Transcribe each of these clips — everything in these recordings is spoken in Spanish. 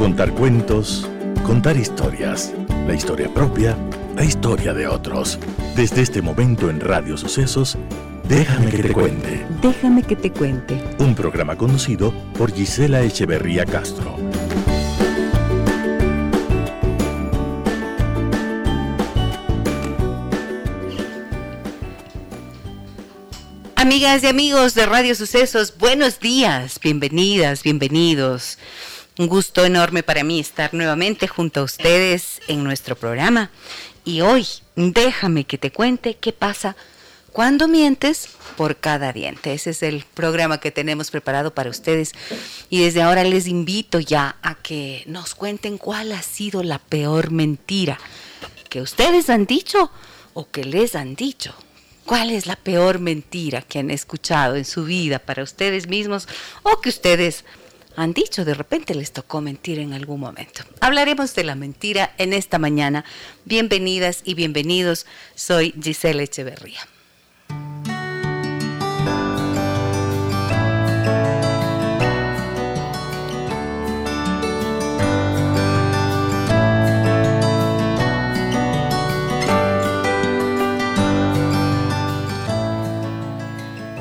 Contar cuentos, contar historias, la historia propia, la historia de otros. Desde este momento en Radio Sucesos, Déjame que te cuente. Déjame que te cuente. Un programa conocido por Gisela Echeverría Castro. Amigas y amigos de Radio Sucesos, buenos días, bienvenidas, bienvenidos. Un gusto enorme para mí estar nuevamente junto a ustedes en nuestro programa. Y hoy, déjame que te cuente qué pasa cuando mientes por cada diente. Ese es el programa que tenemos preparado para ustedes. Y desde ahora les invito ya a que nos cuenten cuál ha sido la peor mentira que ustedes han dicho o que les han dicho. ¿Cuál es la peor mentira que han escuchado en su vida para ustedes mismos o que ustedes han dicho, de repente les tocó mentir en algún momento? Hablaremos de la mentira en esta mañana. Bienvenidas y bienvenidos. Soy Giselle Echeverría.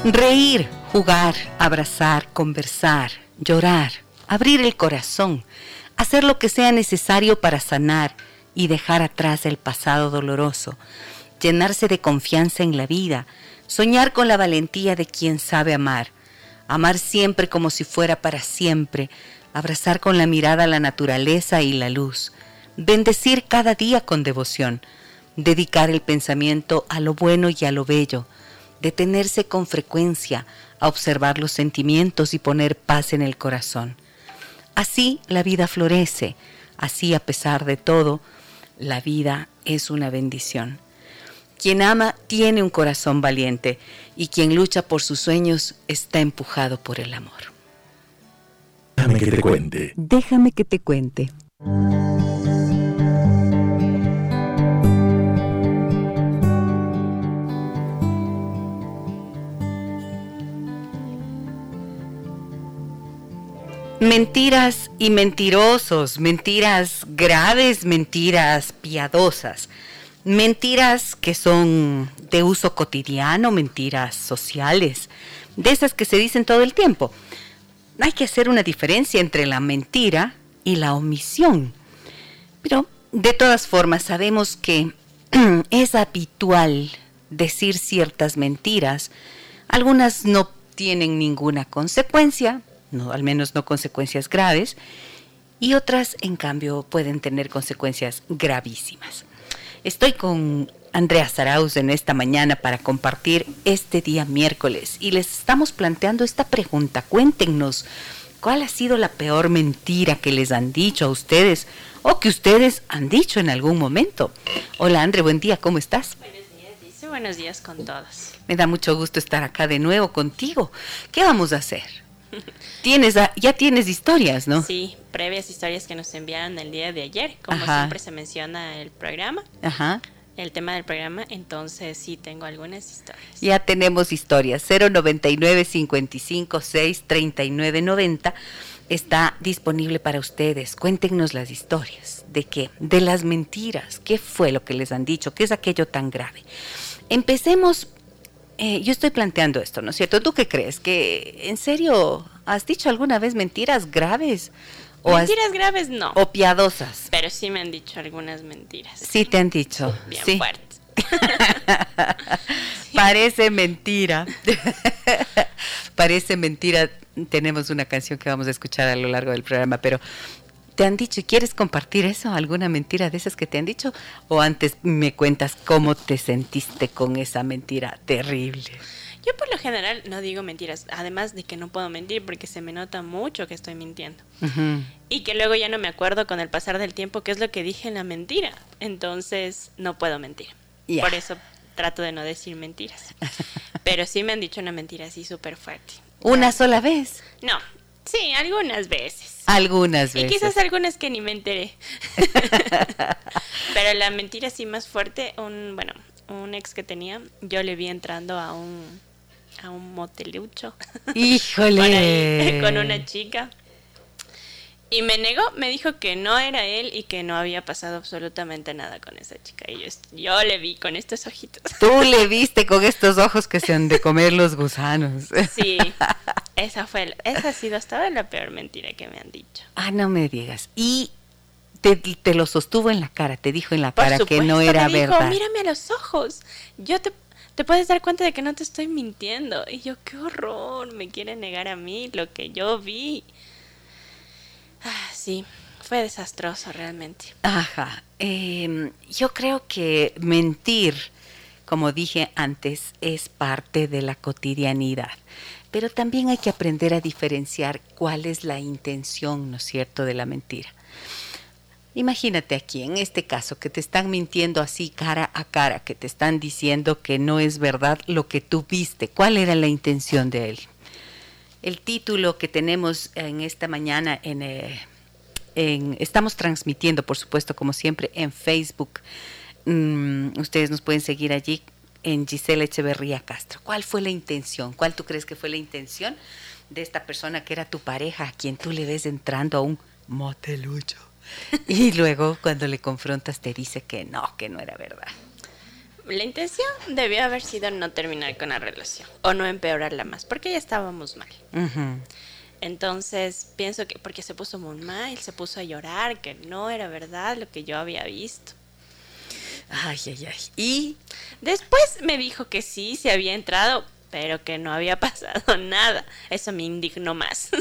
Reír, jugar, abrazar, conversar, llorar, abrir el corazón, hacer lo que sea necesario para sanar y dejar atrás el pasado doloroso, llenarse de confianza en la vida, soñar con la valentía de quien sabe amar, amar siempre como si fuera para siempre, abrazar con la mirada la naturaleza y la luz, bendecir cada día con devoción, dedicar el pensamiento a lo bueno y a lo bello, detenerse con frecuencia a observar los sentimientos y poner paz en el corazón. Así la vida florece, así a pesar de todo, la vida es una bendición. Quien ama tiene un corazón valiente y quien lucha por sus sueños está empujado por el amor. Déjame que te cuente. Déjame que te cuente. Mentiras y mentirosos, mentiras graves, mentiras piadosas, mentiras que son de uso cotidiano, mentiras sociales, de esas que se dicen todo el tiempo. Hay que hacer una diferencia entre la mentira y la omisión. Pero de todas formas sabemos que es habitual decir ciertas mentiras. Algunas no tienen ninguna consecuencia, no, al menos no consecuencias graves, y otras, en cambio, pueden tener consecuencias gravísimas. Estoy con Andrea Saraus en esta mañana para compartir este día miércoles y les estamos planteando esta pregunta. Cuéntenos, ¿cuál ha sido la peor mentira que les han dicho a ustedes o que ustedes han dicho en algún momento? Hola, Andrea, buen día, ¿cómo estás? Buenos días, dice, buenos días con todos. Me da mucho gusto estar acá de nuevo contigo. ¿Qué vamos a hacer? Tienes, ya tienes historias, ¿no? Sí, previas historias que nos enviaron el día de ayer, como siempre se menciona el programa. Ajá. El tema del programa, entonces sí tengo algunas historias. Ya tenemos historias. 099 556 3990 está disponible para ustedes. Cuéntenos las historias. ¿De qué? De las mentiras. ¿Qué fue lo que les han dicho? ¿Qué es aquello tan grave? Empecemos eh, yo estoy planteando esto, ¿no es cierto? ¿Tú qué crees? ¿Que en serio has dicho alguna vez mentiras graves? O mentiras graves no. O piadosas. Pero sí me han dicho algunas mentiras. Sí te han dicho. Bien sí. fuertes. Parece mentira. Parece mentira. Tenemos una canción que vamos a escuchar a lo largo del programa, pero ¿Te han dicho y quieres compartir eso? ¿Alguna mentira de esas que te han dicho? ¿O antes me cuentas cómo te sentiste con esa mentira terrible? Yo por lo general no digo mentiras, además de que no puedo mentir porque se me nota mucho que estoy mintiendo. Y que luego ya no me acuerdo con el pasar del tiempo qué es lo que dije en la mentira. Entonces no puedo mentir. Por eso trato de no decir mentiras. Pero sí me han dicho una mentira así súper fuerte. ¿Una sola vez? No, Sí, algunas veces. Algunas veces. Y quizás algunas que ni me enteré. Pero la mentira así más fuerte, un, bueno, un ex que tenía, yo le vi entrando a un, a un motelucho. Híjole. con una chica. Y me negó, me dijo que no era él y que no había pasado absolutamente nada con esa chica. Y yo, yo le vi con estos ojitos. Tú le viste con estos ojos que se han de comer los gusanos. Sí, esa fue, esa ha sido hasta ahora la peor mentira que me han dicho. Ah, no me digas. Y te, te lo sostuvo en la cara, te dijo en la cara que no era me dijo, verdad. Mírame a los ojos. Yo te, te puedes dar cuenta de que no te estoy mintiendo. Y yo, qué horror, me quiere negar a mí lo que yo vi. Ah, sí, fue desastroso realmente. Ajá. Eh, yo creo que mentir, como dije antes, es parte de la cotidianidad. Pero también hay que aprender a diferenciar cuál es la intención, ¿no es cierto?, de la mentira. Imagínate aquí, en este caso, que te están mintiendo así cara a cara, que te están diciendo que no es verdad lo que tú viste. ¿Cuál era la intención de él? El título que tenemos en esta mañana en, eh, en estamos transmitiendo, por supuesto, como siempre, en Facebook. Mm, ustedes nos pueden seguir allí en Gisela Echeverría Castro. ¿Cuál fue la intención? ¿Cuál tú crees que fue la intención de esta persona que era tu pareja, a quien tú le ves entrando a un motelucho? Y luego cuando le confrontas te dice que no, que no era verdad. La intención debió haber sido no terminar con la relación o no empeorarla más, porque ya estábamos mal. Entonces pienso que porque se puso muy mal, se puso a llorar, que no era verdad lo que yo había visto. Ay, ay, ay. Y Después me dijo que sí, se había entrado, pero que no había pasado nada. Eso me indignó más.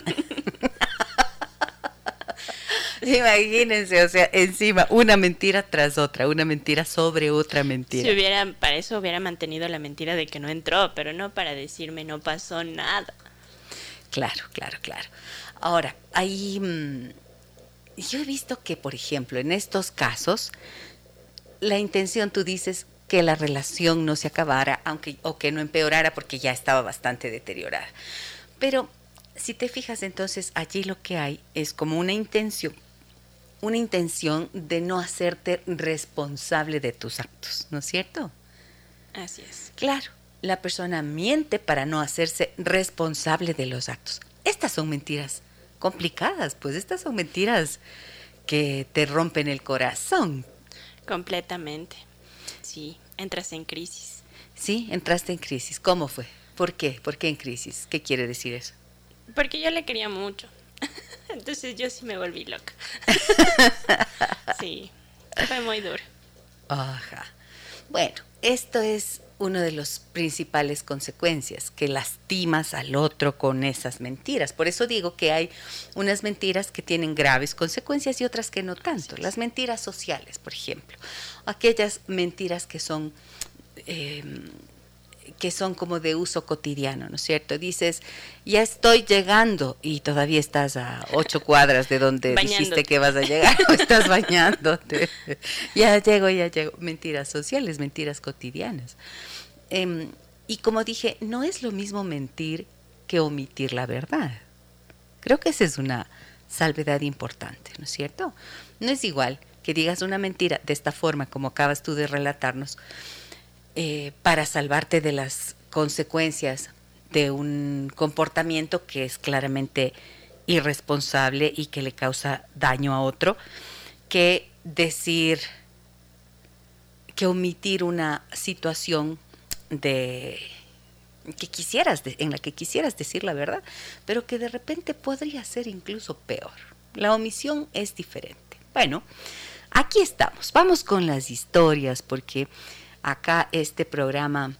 imagínense, o sea, encima una mentira tras otra, una mentira sobre otra mentira. si hubiera, para eso hubiera mantenido la mentira de que no entró, pero no para decirme no pasó nada. Claro, claro, claro. Ahora, ahí mm, yo he visto que, por ejemplo, en estos casos, la intención, tú dices, que la relación no se acabara, aunque o que no empeorara porque ya estaba bastante deteriorada. Pero si te fijas, entonces allí lo que hay es como una intención, una intención de no hacerte responsable de tus actos, ¿no es cierto? Así es. Claro, la persona miente para no hacerse responsable de los actos. Estas son mentiras complicadas, pues estas son mentiras que te rompen el corazón. Completamente. Sí, entras en crisis. Sí, entraste en crisis. ¿Cómo fue? ¿Por qué? ¿Por qué en crisis? ¿Qué quiere decir eso? Porque yo le quería mucho. Entonces yo sí me volví loca. sí, fue muy duro. Ajá. Bueno, esto es una de las principales consecuencias, que lastimas al otro con esas mentiras. Por eso digo que hay unas mentiras que tienen graves consecuencias y otras que no tanto. Las mentiras sociales, por ejemplo. Aquellas mentiras que son... eh, que son como de uso cotidiano, ¿no es cierto? Dices, ya estoy llegando y todavía estás a ocho cuadras de donde dijiste que vas a llegar o estás bañándote. ya llego, ya llego. Mentiras sociales, mentiras cotidianas. Em, y como dije, no es lo mismo mentir que omitir la verdad. Creo que esa es una salvedad importante, ¿no es cierto? No es igual que digas una mentira de esta forma como acabas tú de relatarnos eh, para salvarte de las consecuencias de un comportamiento que es claramente irresponsable y que le causa daño a otro, que decir, que omitir una situación de que quisieras en la que quisieras decir la verdad, pero que de repente podría ser incluso peor. La omisión es diferente. Bueno, aquí estamos. Vamos con las historias porque acá este programa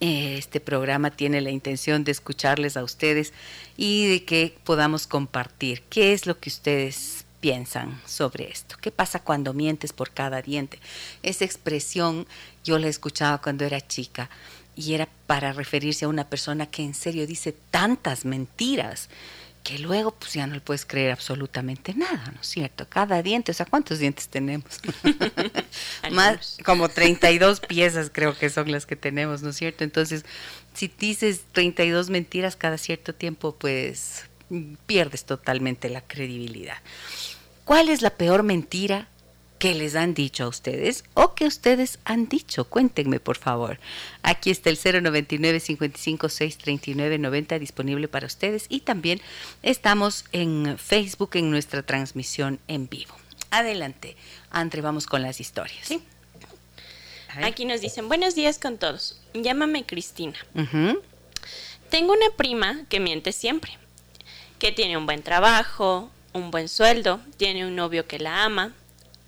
eh, este programa tiene la intención de escucharles a ustedes y de que podamos compartir qué es lo que ustedes piensan sobre esto. ¿Qué pasa cuando mientes por cada diente? Esa expresión yo la escuchaba cuando era chica y era para referirse a una persona que en serio dice tantas mentiras que luego pues ya no le puedes creer absolutamente nada, ¿no es cierto? Cada diente, o sea, ¿cuántos dientes tenemos? Más como 32 piezas creo que son las que tenemos, ¿no es cierto? Entonces, si dices 32 mentiras cada cierto tiempo, pues mm, pierdes totalmente la credibilidad. ¿Cuál es la peor mentira que les han dicho a ustedes o que ustedes han dicho. Cuéntenme, por favor. Aquí está el 099 55 639 90 disponible para ustedes y también estamos en Facebook en nuestra transmisión en vivo. Adelante, Andre, vamos con las historias. Sí. Aquí nos dicen, buenos días con todos. Llámame Cristina. Tengo una prima que miente siempre, que tiene un buen trabajo, un buen sueldo, tiene un novio que la ama,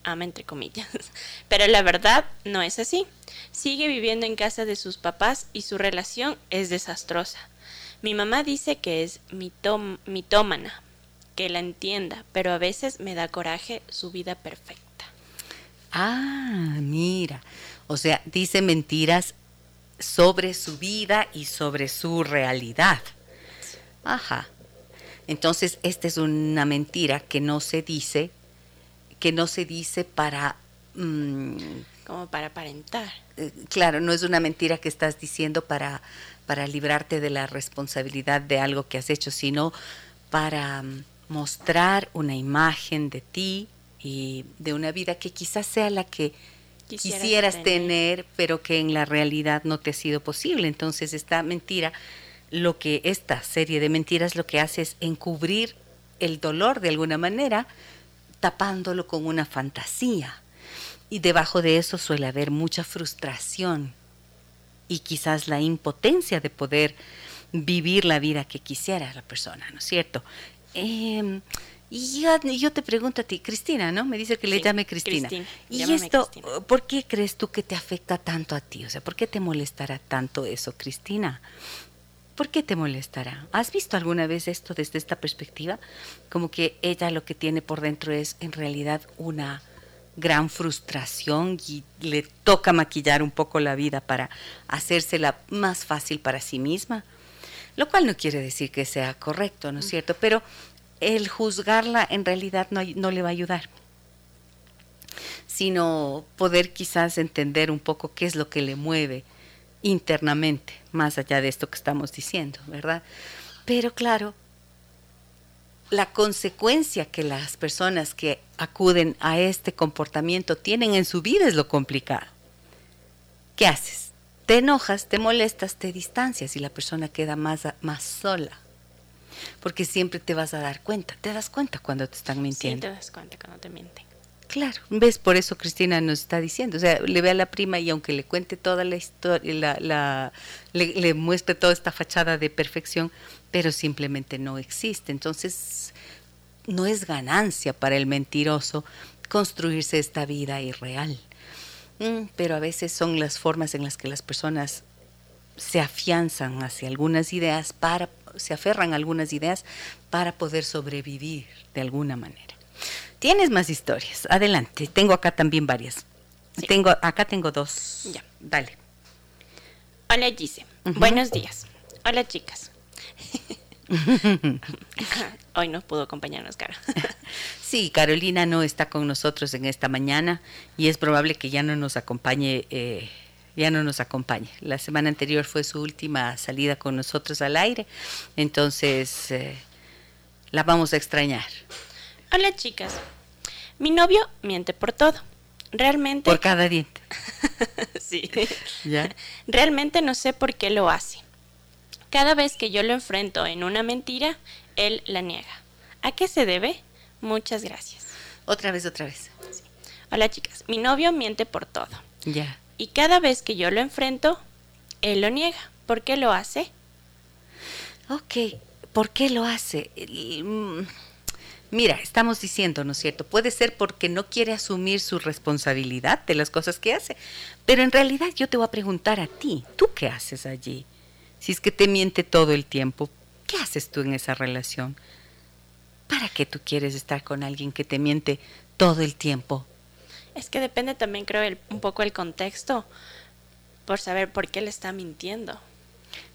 ama entre comillas, pero la verdad no es así. Sigue viviendo en casa de sus papás y su relación es desastrosa. Mi mamá dice que es mitómana, que la entienda, pero a veces me da coraje su vida perfecta. Ah, mira, o sea, dice mentiras sobre su vida y sobre su realidad. Ajá. Entonces, esta es una mentira que no se dice, que no se dice para... Mm, Como para aparentar. Eh, claro, no es una mentira que estás diciendo para, para librarte de la responsabilidad de algo que has hecho, sino para mm, mostrar una imagen de ti y de una vida que quizás sea la que quisieras, tener. pero que en la realidad no te ha sido posible. Entonces esta mentira, lo que esta serie de mentiras lo que hace es encubrir el dolor de alguna manera, tapándolo con una fantasía. Y debajo de eso suele haber mucha frustración y quizás la impotencia de poder vivir la vida que quisiera la persona, ¿no es cierto? Eh, y yo, te pregunto a ti, Cristina, ¿no? Me dice que le llame Cristina. ¿Y esto, por qué crees tú que te afecta tanto a ti? O sea, ¿por qué te molestará tanto eso, Cristina? ¿Por qué te molestará? ¿Has visto alguna vez esto desde esta perspectiva? Como que ella lo que tiene por dentro es en realidad una gran frustración y le toca maquillar un poco la vida para hacérsela más fácil para sí misma. Lo cual no quiere decir que sea correcto, ¿no es cierto? Pero el juzgarla en realidad no, no le va a ayudar sino poder quizás entender un poco qué es lo que le mueve internamente, más allá de esto que estamos diciendo, ¿verdad? Pero claro, la consecuencia que las personas que acuden a este comportamiento tienen en su vida es lo complicado. ¿Qué haces? Te enojas, te molestas, te distancias y la persona queda más, más sola porque siempre te vas a dar cuenta. ¿Te das cuenta cuando te están mintiendo? Sí, te das cuenta cuando te mienten. Claro, ves, por eso Cristina nos está diciendo, o sea, le ve a la prima y aunque le cuente toda la historia, le, muestre toda esta fachada de perfección, pero simplemente no existe. Entonces, no es ganancia para el mentiroso construirse esta vida irreal. Mm, pero a veces son las formas en las que las personas se afianzan hacia algunas ideas se aferran a algunas ideas para poder sobrevivir de alguna manera. Tienes más historias. Adelante. Tengo acá también varias. Tengo acá tengo dos. Ya. Dale. Hola Gise. Buenos días. Hola chicas. Hoy no pudo acompañarnos, Caro. sí, Carolina no está con nosotros en esta mañana y es probable que ya no nos acompañe eh, ya no nos acompaña. La semana anterior fue su última salida con nosotros al aire, entonces eh, la vamos a extrañar. Hola chicas, mi novio miente por todo. Realmente... Por cada diente. sí. ¿Ya? Realmente no sé por qué lo hace. Cada vez que yo lo enfrento en una mentira, él la niega. ¿A qué se debe? Muchas gracias. Otra vez, otra vez. Hola chicas, mi novio miente por todo. Ya. Y cada vez que yo lo enfrento, él lo niega. ¿Por qué lo hace? Ok, ¿por qué lo hace? Mm, mira, estamos diciendo, ¿no es cierto? Puede ser porque no quiere asumir su responsabilidad de las cosas que hace. Pero en realidad yo te voy a preguntar a ti, ¿tú qué haces allí? Si es que te miente todo el tiempo, ¿qué haces tú en esa relación? ¿Para qué tú quieres estar con alguien que te miente todo el tiempo? Es que depende también, creo, un poco el contexto, por saber por qué le está mintiendo.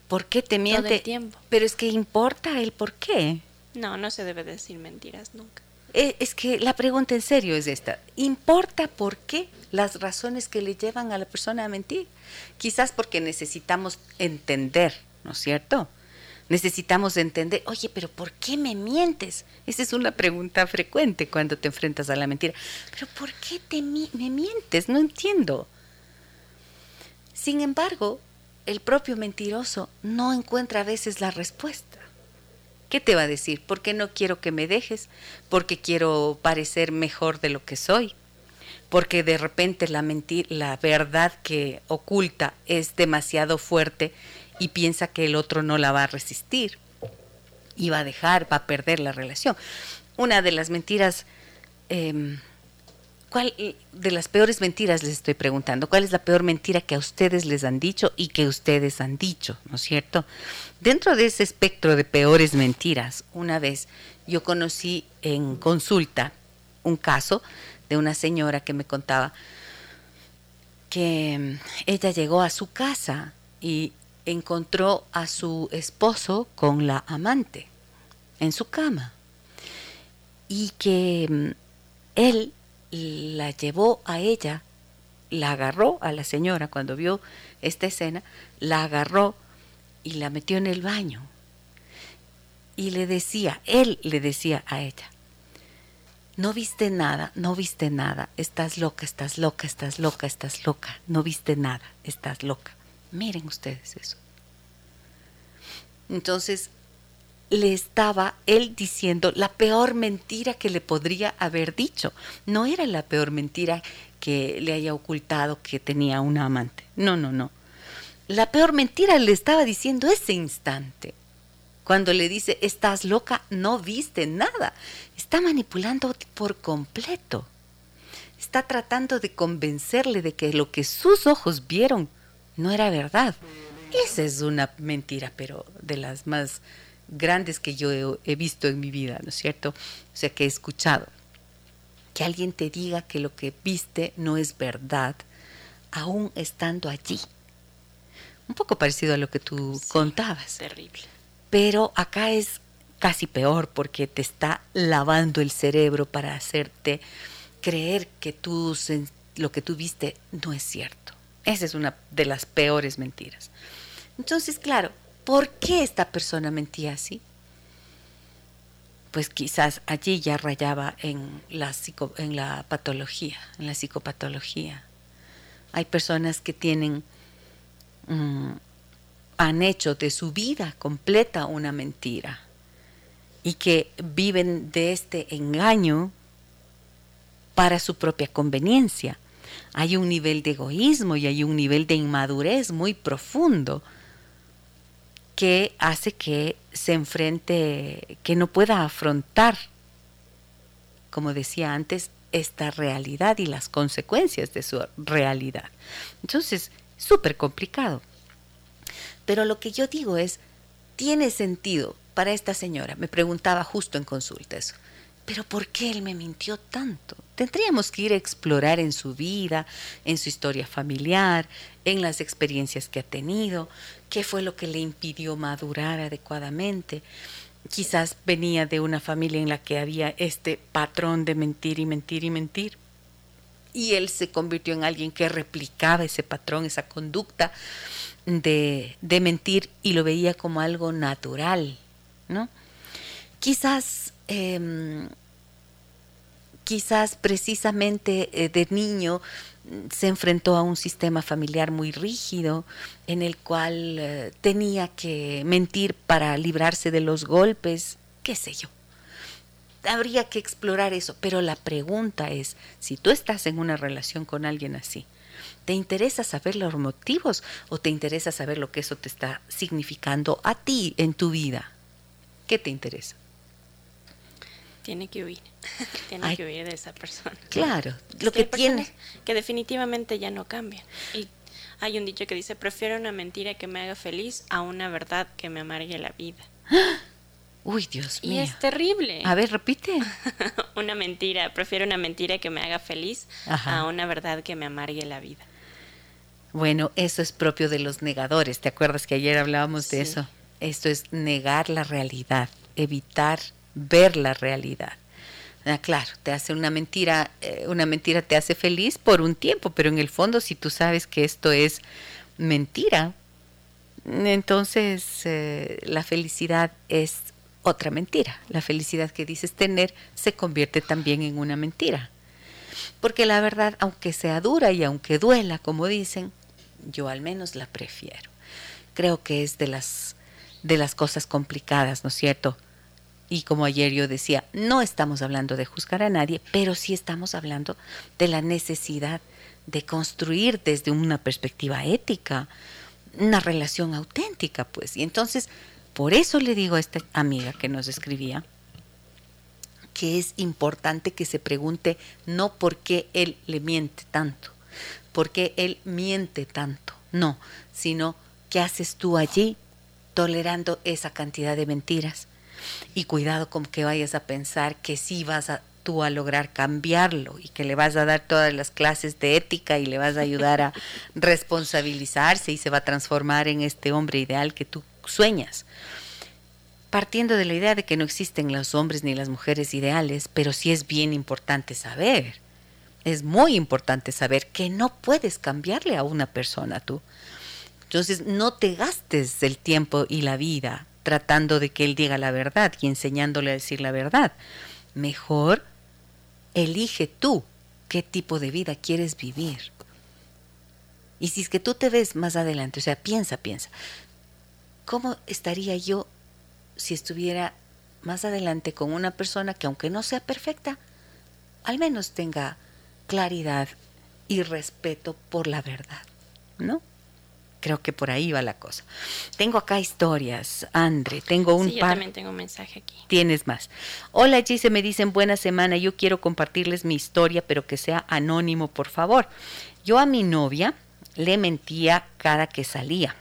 ¿Por qué te miente? tiempo. Pero es que importa el por qué. No, no se debe decir mentiras nunca. Eh, es que la pregunta en serio es esta. ¿Importa por qué las razones que le llevan a la persona a mentir? Quizás porque necesitamos entender, ¿no es cierto? Necesitamos entender, oye, pero ¿por qué me mientes? Esa es una pregunta frecuente cuando te enfrentas a la mentira. Pero ¿por qué te me mientes? No entiendo. Sin embargo, el propio mentiroso no encuentra a veces la respuesta. ¿Qué te va a decir? Porque no quiero que me dejes, porque quiero parecer mejor de lo que soy, porque de repente la la verdad que oculta es demasiado fuerte y piensa que el otro no la va a resistir y va a dejar, va a perder la relación. Una de las mentiras, em, ¿cuál de las peores mentiras les estoy preguntando? ¿Cuál es la peor mentira que a ustedes les han dicho y que ustedes han dicho? ¿No es cierto? Dentro de ese espectro de peores mentiras, una vez yo conocí en consulta un caso de una señora que me contaba que em, ella llegó a su casa y encontró a su esposo con la amante en su cama y que mm, él la llevó a ella, la agarró a la señora cuando vio esta escena, la agarró y la metió en el baño y le decía, él le decía a ella, no viste nada, no viste nada, estás loca, estás loca, estás loca, estás loca, no viste nada, estás loca. Miren ustedes eso. Entonces, le estaba él diciendo la peor mentira que le podría haber dicho. No era la peor mentira que le haya ocultado que tenía una amante. No, no, no. La peor mentira le estaba diciendo ese instante. Cuando le dice, estás loca, no viste nada. Está manipulando por completo. Está tratando de convencerle de que lo que sus ojos vieron no era verdad. Esa es una mentira, pero de las más grandes que yo he, visto en mi vida, ¿no es cierto? O sea, que he escuchado. Que alguien te diga que lo que viste no es verdad, aún estando allí. Un poco parecido a lo que tú contabas. Terrible. Pero acá es casi peor porque te está lavando el cerebro para hacerte creer que tú, lo que tú viste no es cierto. Esa es una de las peores mentiras. Entonces, claro, ¿por qué esta persona mentía así? Pues quizás allí ya rayaba en la, en la patología, en la psicopatología. Hay personas que tienen, mm, han hecho de su vida completa una mentira y que viven de este engaño para su propia conveniencia. Hay un nivel de egoísmo y hay un nivel de inmadurez muy profundo que hace que se enfrente, que no pueda afrontar, como decía antes, esta realidad y las consecuencias de su realidad. Entonces, súper complicado. Pero lo que yo digo es, tiene sentido para esta señora. Me preguntaba justo en consulta eso. Pero ¿por qué él me mintió tanto? Tendríamos que ir a explorar en su vida, en su historia familiar, en las experiencias que ha tenido, qué fue lo que le impidió madurar adecuadamente. Quizás venía de una familia en la que había este patrón de mentir y mentir y mentir. Y él se convirtió en alguien que replicaba ese patrón, esa conducta de, de mentir y lo veía como algo natural, ¿no? Quizás Em, quizás precisamente eh, de niño se enfrentó a un sistema familiar muy rígido en el cual eh, tenía que mentir para librarse de los golpes, qué sé yo. Habría que explorar eso, pero la pregunta es, si tú estás en una relación con alguien así, ¿te interesa saber los motivos o te interesa saber lo que eso te está significando a ti en tu vida? ¿Qué te interesa? Tiene que huir. tiene que huir de esa persona. Claro, lo que, tiene. Que definitivamente ya no cambian. Y hay un dicho que dice: prefiero una mentira que me haga feliz a una verdad que me amargue la vida. Uy, Dios mío. Y es terrible. A ver, repite. una mentira, prefiero una mentira que me haga feliz a una verdad que me amargue la vida. Bueno, eso es propio de los negadores. ¿Te acuerdas que ayer hablábamos de eso? Esto es negar la realidad, evitar ver la realidad. Ah, claro, te hace una mentira, eh, una mentira te hace feliz por un tiempo, pero en el fondo si tú sabes que esto es mentira, Entonces, eh, la felicidad es otra mentira. La felicidad que dices tener se convierte también en una mentira. Porque la verdad, aunque sea dura y aunque duela, como dicen, yo al menos la prefiero. Creo que es de las, de las cosas complicadas, ¿no es cierto? Y como ayer yo decía, no estamos hablando de juzgar a nadie, pero sí estamos hablando de la necesidad de construir desde una perspectiva ética una relación auténtica, pues. Y entonces, por eso le digo a esta amiga que nos escribía que es importante que se pregunte no por qué él le miente tanto, por qué él miente tanto, no, sino qué haces tú allí tolerando esa cantidad de mentiras. Y cuidado con que vayas a pensar que sí vas a tú a lograr cambiarlo y que le vas a dar todas las clases de ética y le vas a ayudar a responsabilizarse y se va a transformar en este hombre ideal que tú sueñas. Partiendo de la idea de que no existen los hombres ni las mujeres ideales, pero sí es bien importante saber, es muy importante saber que no puedes cambiarle a una persona tú. Entonces no te gastes el tiempo y la vida tratando de que él diga la verdad y enseñándole a decir la verdad. Mejor elige tú qué tipo de vida quieres vivir. Y si es que tú te ves más adelante, o sea, piensa, piensa, ¿cómo estaría yo si estuviera más adelante con una persona que aunque no sea perfecta, al menos tenga claridad y respeto por la verdad, ¿no? Creo que por ahí va la cosa. Tengo acá historias, Andre. Tengo un sí, Yo también tengo un mensaje aquí. Tienes más. Hola, Gise, me dicen buena semana. Yo quiero compartirles mi historia, pero que sea anónimo, por favor. Yo a mi novia le mentía cada que salía.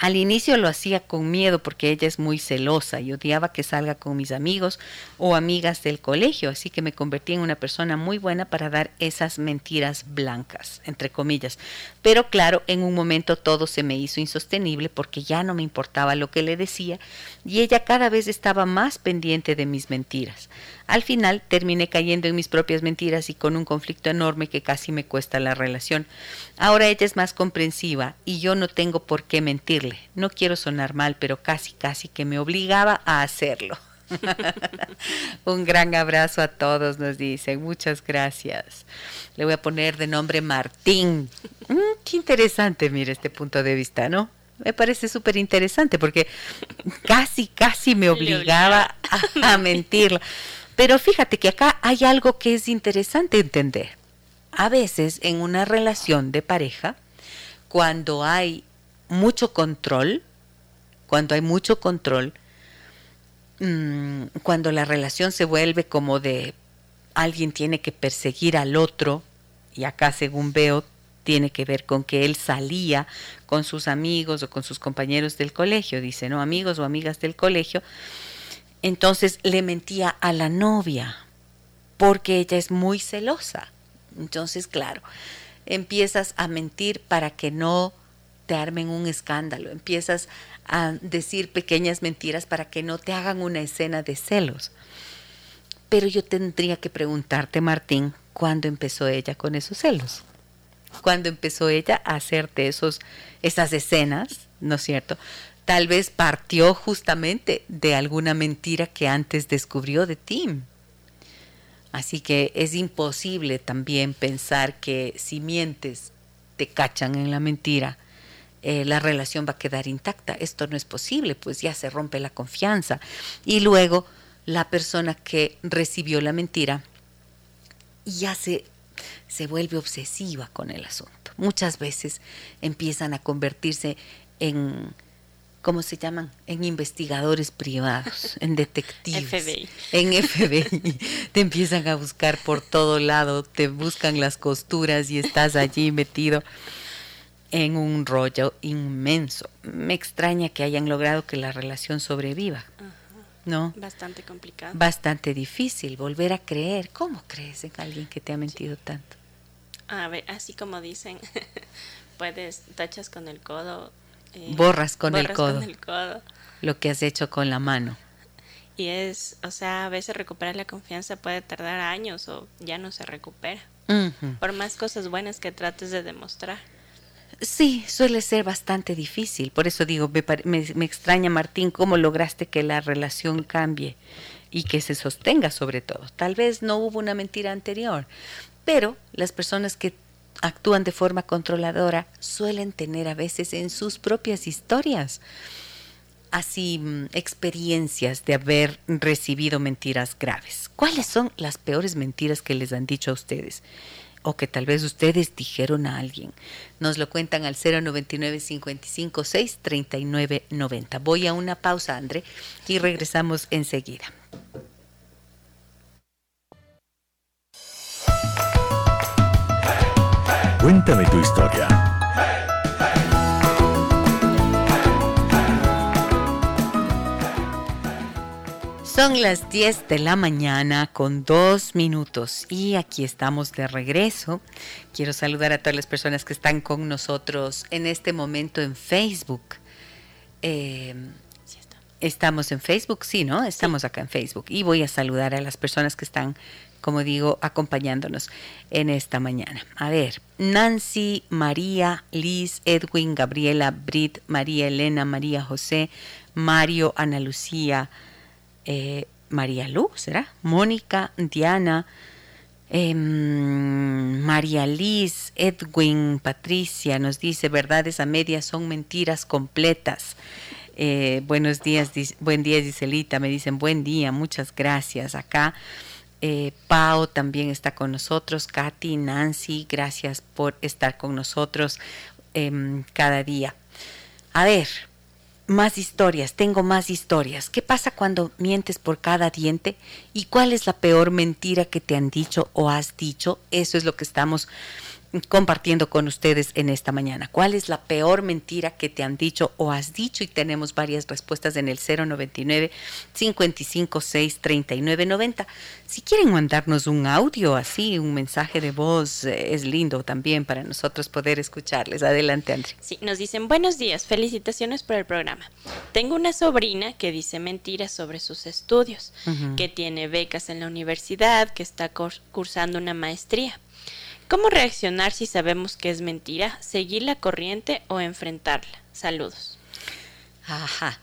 Al inicio lo hacía con miedo porque ella es muy celosa y odiaba que salga con mis amigos o amigas del colegio, así que me convertí en una persona muy buena para dar esas mentiras blancas, entre comillas. Pero claro, en un momento todo se me hizo insostenible porque ya no me importaba lo que le decía y ella cada vez estaba más pendiente de mis mentiras. Al final terminé cayendo en mis propias mentiras y con un conflicto enorme que casi me cuesta la relación. Ahora ella es más comprensiva y yo no tengo por qué mentirle. No quiero sonar mal, pero casi, casi que me obligaba a hacerlo. un gran abrazo a todos, nos dicen. Muchas gracias. Le voy a poner de nombre Martín. Mm, qué interesante, mire, este punto de vista, ¿no? Me parece súper interesante porque casi, casi me obligaba a, a mentirlo. Pero fíjate que acá hay algo que es interesante entender. A veces en una relación de pareja, cuando hay mucho control, cuando hay mucho control, mm, cuando la relación se vuelve como de alguien tiene que perseguir al otro, y acá según veo tiene que ver con que él salía con sus amigos o con sus compañeros del colegio, dice, ¿no? Amigos o amigas del colegio, entonces le mentía a la novia porque ella es muy celosa. Entonces, claro, empiezas a mentir para que no te armen un escándalo, empiezas a decir pequeñas mentiras para que no te hagan una escena de celos. Pero yo tendría que preguntarte, Martín, ¿cuándo empezó ella con esos celos? ¿Cuándo empezó ella a hacerte esos, esas escenas, ¿no es cierto? Tal vez partió justamente de alguna mentira que antes descubrió de ti. Así que es imposible también pensar que si mientes, te cachan en la mentira, eh, la relación va a quedar intacta. Esto no es posible, pues ya se rompe la confianza. Y luego la persona que recibió la mentira ya se, se vuelve obsesiva con el asunto. Muchas veces empiezan a convertirse en ¿cómo se llaman? En investigadores privados, en detectives. FBI. En FBI. Te empiezan a buscar por todo lado, te buscan las costuras y estás allí metido en un rollo inmenso. Me extraña que hayan logrado que la relación sobreviva. ¿No? Bastante complicado. Bastante difícil volver a creer. ¿Cómo crees en alguien que te ha mentido tanto? A ver, así como dicen, puedes, tachas con el codo eh, borras, con, el codo, lo que has hecho con la mano. Y es, o sea, a veces recuperar la confianza puede tardar años o ya no se recupera. Por más cosas buenas que trates de demostrar. Sí, suele ser bastante difícil. Por eso digo, me, me, extraña, Martín, cómo lograste que la relación cambie y que se sostenga sobre todo. Tal vez no hubo una mentira anterior, pero las personas que actúan de forma controladora suelen tener a veces en sus propias historias así mm, experiencias de haber recibido mentiras graves. ¿Cuáles son las peores mentiras que les han dicho a ustedes? O que tal vez ustedes dijeron a alguien. Nos lo cuentan al 099 55 6 39 90. Voy a una pausa, André, y regresamos enseguida. Cuéntame tu historia. Son las 10 de la mañana con dos minutos y aquí estamos de regreso. Quiero saludar a todas las personas que están con nosotros en este momento en Facebook. Eh, estamos en Facebook, sí, ¿no? Estamos acá en Facebook y voy a saludar a las personas que están como digo, acompañándonos en esta mañana. A ver, Nancy, María, Liz, Edwin, Gabriela, Brit, María Elena, María José, Mario, Ana Lucía, eh, María Luz, ¿será? Mónica, Diana, em, María Liz, Edwin, Patricia, nos dice, verdades a medias son mentiras completas. Eh, buenos días, buen día Giselita, me dicen buen día, muchas gracias. Acá eh, Pau también está con nosotros, Katy, Nancy, gracias por estar con nosotros em, cada día. A ver, más historias, tengo más historias. ¿Qué pasa cuando mientes por cada diente? ¿Y cuál es la peor mentira que te han dicho o has dicho? Eso es lo que estamos compartiendo con ustedes en esta mañana. ¿Cuál es la peor mentira que te han dicho o has dicho? Y tenemos varias respuestas en el 099 556 3990. Si quieren mandarnos un audio así, un mensaje de voz, eh, es lindo también para nosotros poder escucharles. Adelante, André. Sí, nos dicen buenos días, felicitaciones por el programa. Tengo una sobrina que dice mentiras sobre sus estudios, que tiene becas en la universidad, que está cursando una maestría ¿Cómo reaccionar si sabemos que es mentira? ¿Seguir la corriente o enfrentarla? Saludos. Ajá.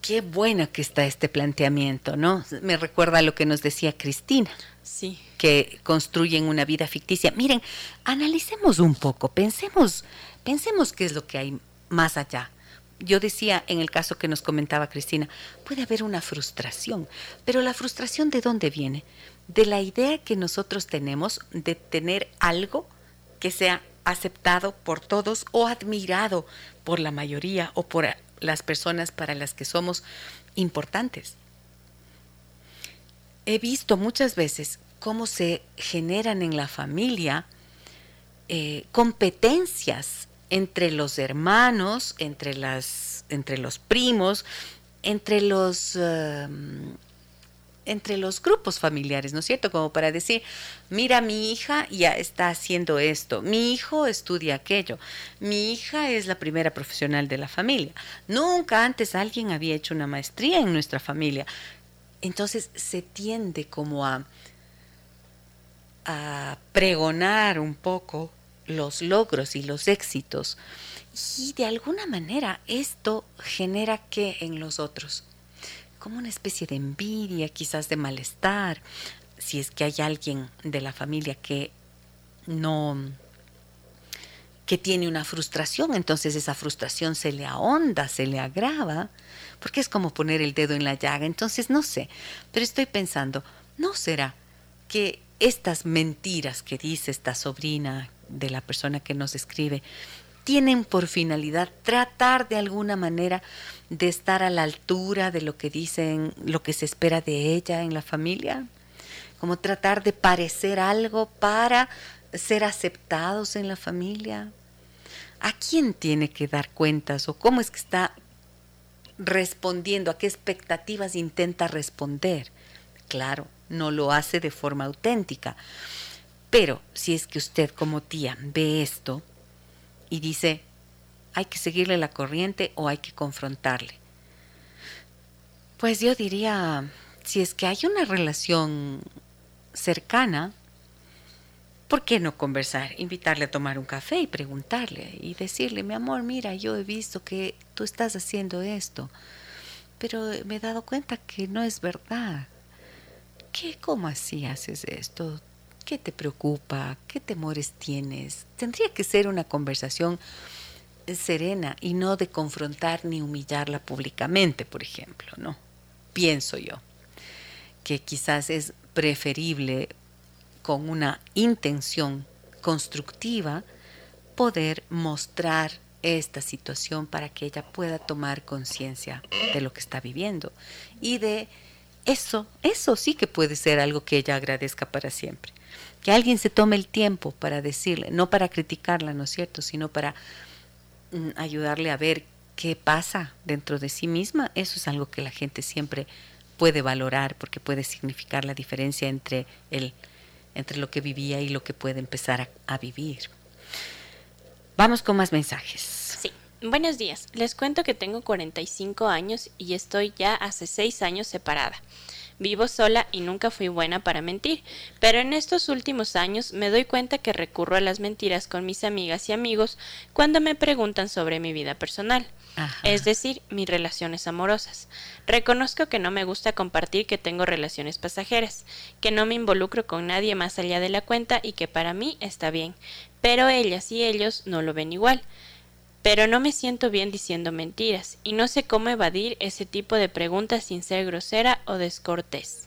Qué bueno que está este planteamiento, ¿no? Me recuerda a lo que nos decía Cristina. Sí. Que construyen una vida ficticia. Miren, analicemos un poco, pensemos, pensemos qué es lo que hay más allá yo decía en el caso que nos comentaba Cristina, puede haber una frustración, pero la frustración de dónde viene? De la idea que nosotros tenemos de tener algo que sea aceptado por todos o admirado por la mayoría o por las personas para las que somos importantes. He visto muchas veces cómo se generan en la familia eh, competencias entre los hermanos, entre, las, entre los primos, entre los em, entre los grupos familiares, ¿no es cierto? Como para decir, mira, mi hija ya está haciendo esto, mi hijo estudia aquello, mi hija es la primera profesional de la familia, nunca antes alguien había hecho una maestría en nuestra familia. Entonces se tiende como a, a pregonar un poco los logros y los éxitos. Y de alguna manera esto genera que en los otros como una especie de envidia, quizás de malestar, si es que hay alguien de la familia que no que tiene una frustración, entonces esa frustración se le ahonda, se le agrava, porque es como poner el dedo en la llaga, entonces no sé, pero estoy pensando, ¿no será que estas mentiras que dice esta sobrina de la persona que nos escribe tienen por finalidad tratar de alguna manera de estar a la altura de lo que dicen, lo que se espera de ella en la familia, como tratar de parecer algo para ser aceptados en la familia. ¿A quién tiene que dar cuentas o cómo es que está respondiendo, a qué expectativas intenta responder? Claro, no lo hace de forma auténtica. Pero si es que usted como tía ve esto y dice, hay que seguirle la corriente o hay que confrontarle. Pues yo diría, si es que hay una relación cercana, ¿por qué no conversar? Invitarle a tomar un café y preguntarle y decirle, mi amor, mira, yo he visto que tú estás haciendo esto, pero me he dado cuenta que no es verdad. ¿Qué, cómo así haces esto? ¿Qué te preocupa? ¿Qué temores tienes? Tendría que ser una conversación serena y no de confrontar ni humillarla públicamente, por ejemplo, ¿no? Pienso yo que quizás es preferible con una intención constructiva poder mostrar esta situación para que ella pueda tomar conciencia de lo que está viviendo y de eso, eso sí que puede ser algo que ella agradezca para siempre. Que alguien se tome el tiempo para decirle, no para criticarla, ¿no es cierto?, sino para mm, ayudarle a ver qué pasa dentro de sí misma, eso es algo que la gente siempre puede valorar porque puede significar la diferencia entre el entre lo que vivía y lo que puede empezar a, a vivir. Vamos con más mensajes. Sí. Buenos días. Les cuento que tengo 45 años y estoy ya hace 6 años separada. Vivo sola y nunca fui buena para mentir, pero en estos últimos años me doy cuenta que recurro a las mentiras con mis amigas y amigos cuando me preguntan sobre mi vida personal, es decir, mis relaciones amorosas. Reconozco que no me gusta compartir que tengo relaciones pasajeras, que no me involucro con nadie más allá de la cuenta y que para mí está bien, pero ellas y ellos no lo ven igual pero no me siento bien diciendo mentiras y no sé cómo evadir ese tipo de preguntas sin ser grosera o descortés.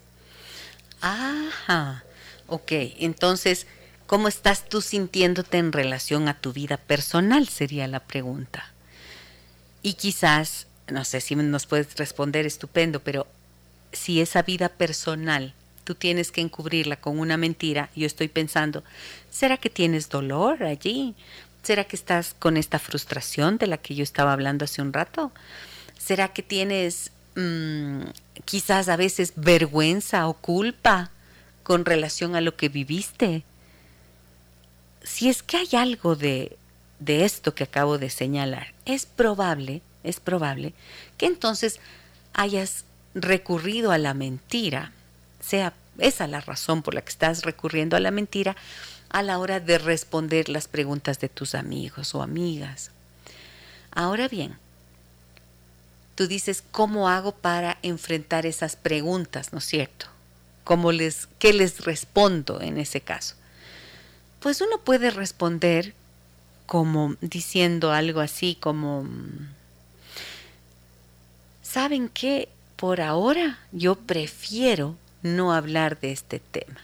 Ajá, ok, entonces, ¿cómo estás tú sintiéndote en relación a tu vida personal? Sería la pregunta. Y quizás, no sé si nos puedes responder estupendo, pero si esa vida personal tú tienes que encubrirla con una mentira, yo estoy pensando, ¿será que tienes dolor allí? ¿Será que estás con esta frustración de la que yo estaba hablando hace un rato? ¿Será que tienes mm, quizás a veces vergüenza o culpa con relación a lo que viviste? Si es que hay algo de, de esto que acabo de señalar, es probable, es probable que entonces hayas recurrido a la mentira, sea esa la razón por la que estás recurriendo a la mentira, a la hora de responder las preguntas de tus amigos o amigas. Ahora bien, tú dices, ¿cómo hago para enfrentar esas preguntas, no es cierto? ¿Cómo les, ¿Qué les respondo en ese caso? Pues uno puede responder como diciendo algo así como, ¿saben qué? Por ahora yo prefiero no hablar de este tema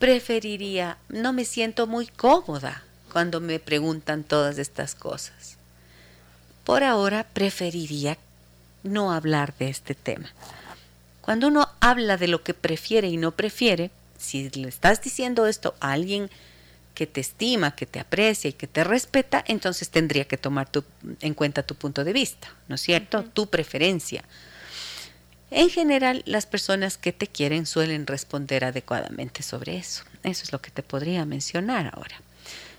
preferiría, no me siento muy cómoda cuando me preguntan todas estas cosas. Por ahora preferiría no hablar de este tema. Cuando uno habla de lo que prefiere y no prefiere, si le estás diciendo esto a alguien que te estima, que te aprecia y que te respeta, entonces tendría que tomar en cuenta tu punto de vista, ¿no es cierto? Tu preferencia. En general, las personas que te quieren suelen responder adecuadamente sobre eso. Eso es lo que te podría mencionar ahora.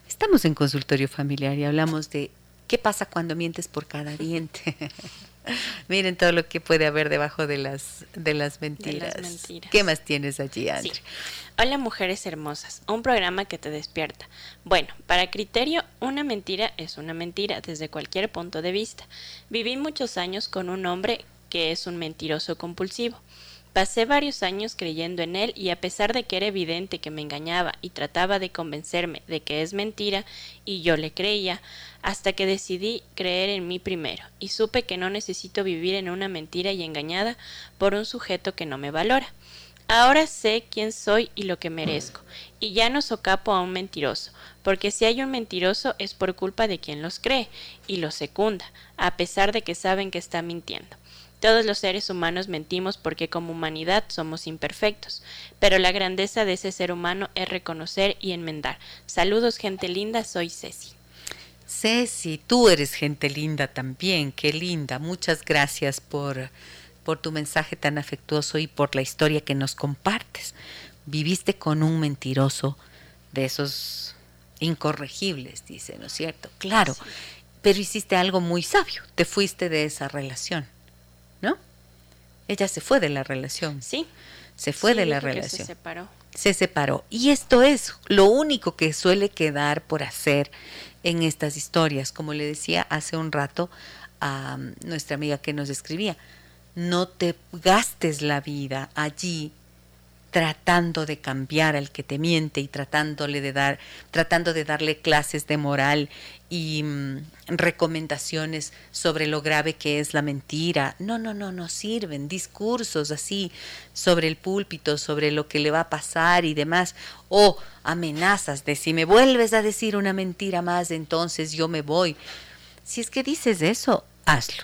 Estamos en consultorio familiar y hablamos de qué pasa cuando mientes por cada diente. Miren todo lo que puede haber debajo de las, de las, mentiras. ¿Qué más tienes allí, André? Hola, mujeres hermosas. Un programa que te despierta. Bueno, para criterio, una mentira es una mentira desde cualquier punto de vista. Viví muchos años con un hombre que es un mentiroso compulsivo. Pasé varios años creyendo en él y a pesar de que era evidente que me engañaba y trataba de convencerme de que es mentira y yo le creía, hasta que decidí creer en mí primero y supe que no necesito vivir en una mentira y engañada por un sujeto que no me valora. Ahora sé quién soy y lo que merezco, y ya no socapo a un mentiroso, porque si hay un mentiroso es por culpa de quien los cree y los secunda, a pesar de que saben que está mintiendo. Todos los seres humanos mentimos porque como humanidad somos imperfectos, pero la grandeza de ese ser humano es reconocer y enmendar. Saludos, gente linda, soy Ceci. Ceci, tú eres gente linda también, qué linda. Muchas gracias por, por tu mensaje tan afectuoso y por la historia que nos compartes. Viviste con un mentiroso de esos incorregibles, dice, ¿no es cierto? Claro, pero hiciste algo muy sabio, te fuiste de esa relación. Ella se fue de la relación. Sí. Se fue Sí, de la relación. Se separó. se separó. Y esto es lo único que suele quedar por hacer en estas historias. Como le decía hace un rato a nuestra amiga que nos escribía, no te gastes la vida allí tratando de cambiar al que te miente y tratándole de dar, tratando de darle clases de moral y mm, recomendaciones sobre lo grave que es la mentira. No, no, no, no sirven discursos así sobre el púlpito, sobre lo que le va a pasar y demás, o amenazas de si me vuelves a decir una mentira más, entonces yo me voy. Si es que dices eso, hazlo.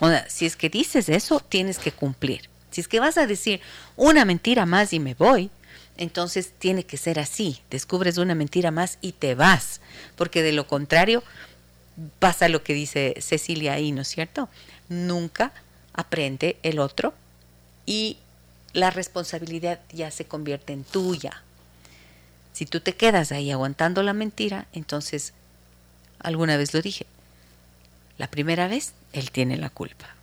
O sea, si es que dices eso, tienes que cumplir. Si es que vas a decir una mentira más y me voy, entonces tiene que ser así. Descubres una mentira más y te vas. Porque de lo contrario, pasa lo que dice Cecilia ahí, ¿no es cierto? Nunca aprende el otro y la responsabilidad ya se convierte en tuya. Si tú te quedas ahí aguantando la mentira, entonces, alguna vez lo dije, la primera vez él tiene la culpa.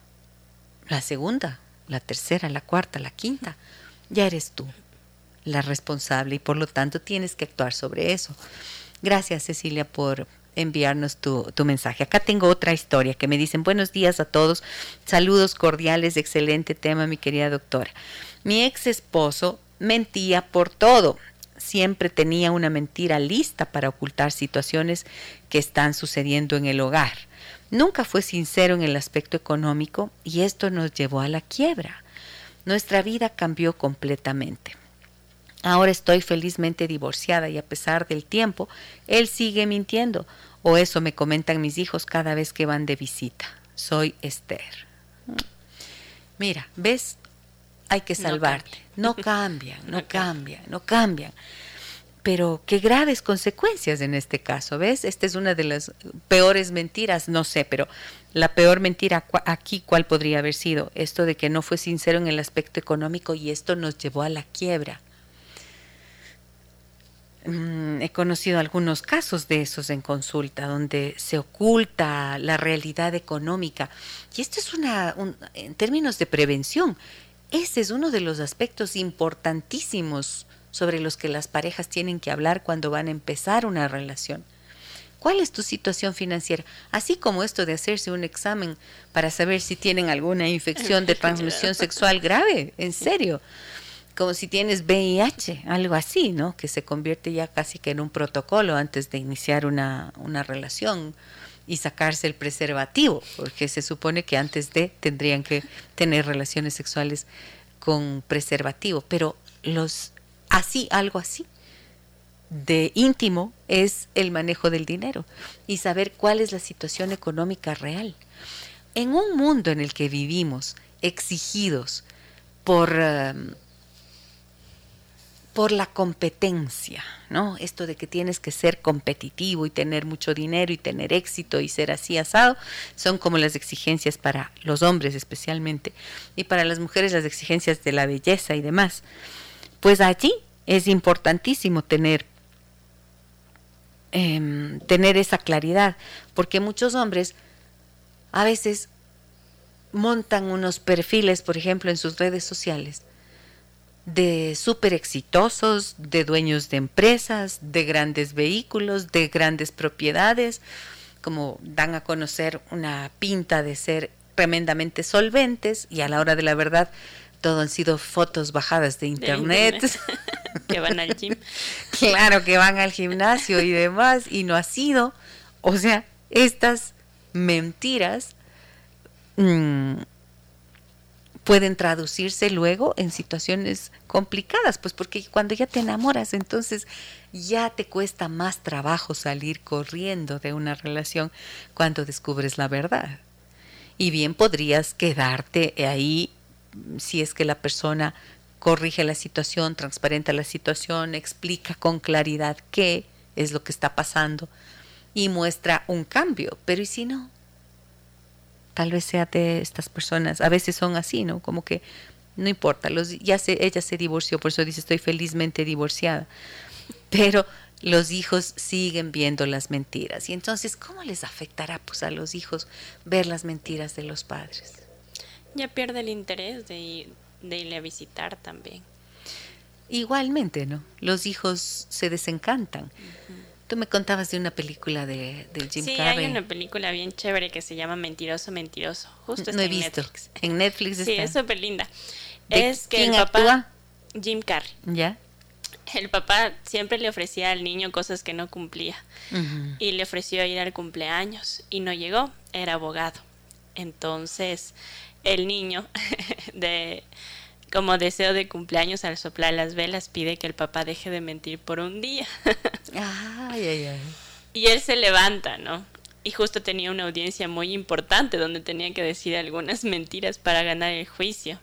La segunda, la tercera, la cuarta, la quinta, ya eres tú la responsable y por lo tanto tienes que actuar sobre eso. Gracias Cecilia por enviarnos tu, tu, mensaje. Acá tengo otra historia que me dicen buenos días a todos, saludos cordiales, excelente tema mi querida doctora. Mi ex esposo mentía por todo, siempre tenía una mentira lista para ocultar situaciones que están sucediendo en el hogar. Nunca fue sincero en el aspecto económico y esto nos llevó a la quiebra. Nuestra vida cambió completamente. Ahora estoy felizmente divorciada y a pesar del tiempo, él sigue mintiendo, o eso me comentan mis hijos cada vez que van de visita. Soy Esther. Mira, ¿ves? Hay que salvarte. No cambian, no, no cambian, no cambian. Pero qué graves consecuencias en este caso, ¿ves? Esta es una de las peores mentiras, no sé, pero la peor mentira aquí, ¿cuál podría haber sido? Esto de que no fue sincero en el aspecto económico y esto nos llevó a la quiebra he conocido algunos casos de esos en consulta, donde se oculta la realidad económica. Y esto es una, un, en términos de prevención, ese es uno de los aspectos importantísimos sobre los que las parejas tienen que hablar cuando van a empezar una relación. ¿Cuál es tu situación financiera? Así como esto de hacerse un examen para saber si tienen alguna infección de transmisión sexual grave, en serio como si tienes VIH, algo así, ¿no? Que se convierte ya casi que en un protocolo antes de iniciar una, una relación y sacarse el preservativo, porque se supone que antes de tendrían que tener relaciones sexuales con preservativo, pero los así, algo así de íntimo es el manejo del dinero y saber cuál es la situación económica real. En un mundo en el que vivimos exigidos por um, por la competencia, ¿no? Esto de que tienes que ser competitivo y tener mucho dinero y tener éxito y ser así asado, son como las exigencias para los hombres especialmente y para las mujeres las exigencias de la belleza y demás. Pues allí es importantísimo tener eh, tener esa claridad, porque muchos hombres a veces montan unos perfiles, por ejemplo, en sus redes sociales de súper exitosos, de dueños de empresas, de grandes vehículos, de grandes propiedades, como dan a conocer una pinta de ser tremendamente solventes y a la hora de la verdad todo han sido fotos bajadas de internet. De internet. que van al gym. claro, que van al gimnasio y demás y no ha sido. O sea, estas mentiras mmm, pueden traducirse luego en situaciones complicadas, pues porque cuando ya te enamoras, entonces ya te cuesta más trabajo salir corriendo de una relación cuando descubres la verdad. Y bien podrías quedarte ahí si es que la persona corrige la situación, transparenta la situación, explica con claridad qué es lo que está pasando y muestra un cambio. Pero ¿y si no? tal vez sea de estas personas, a veces son así, ¿no? Como que no importa, los, ya se, ella se divorció, por eso dice estoy felizmente divorciada, pero los hijos siguen viendo las mentiras. Y entonces, ¿cómo les afectará pues, a los hijos ver las mentiras de los padres? Ya pierde el interés de, de irle a visitar también. Igualmente, ¿no? Los hijos se desencantan. Tú me contabas de una película de, de Jim sí, Carrey. hay una película bien chévere que se llama Mentiroso, Mentiroso. Justo no está he en visto. Netflix. En Netflix Sí, está. es súper linda. ¿De Es que quién el papá, actúa? Jim Carrey, ¿Ya? el papá siempre le ofrecía al niño cosas que no cumplía. Ujú. y le ofreció ir al cumpleaños y no llegó, era abogado. Entonces, el niño de como deseo de cumpleaños al soplar las velas pide que el papá deje de mentir por un día. Ay, ay, ay. y él se levanta, ¿no? Y justo tenía una audiencia muy importante donde tenía que decir algunas mentiras para ganar el juicio.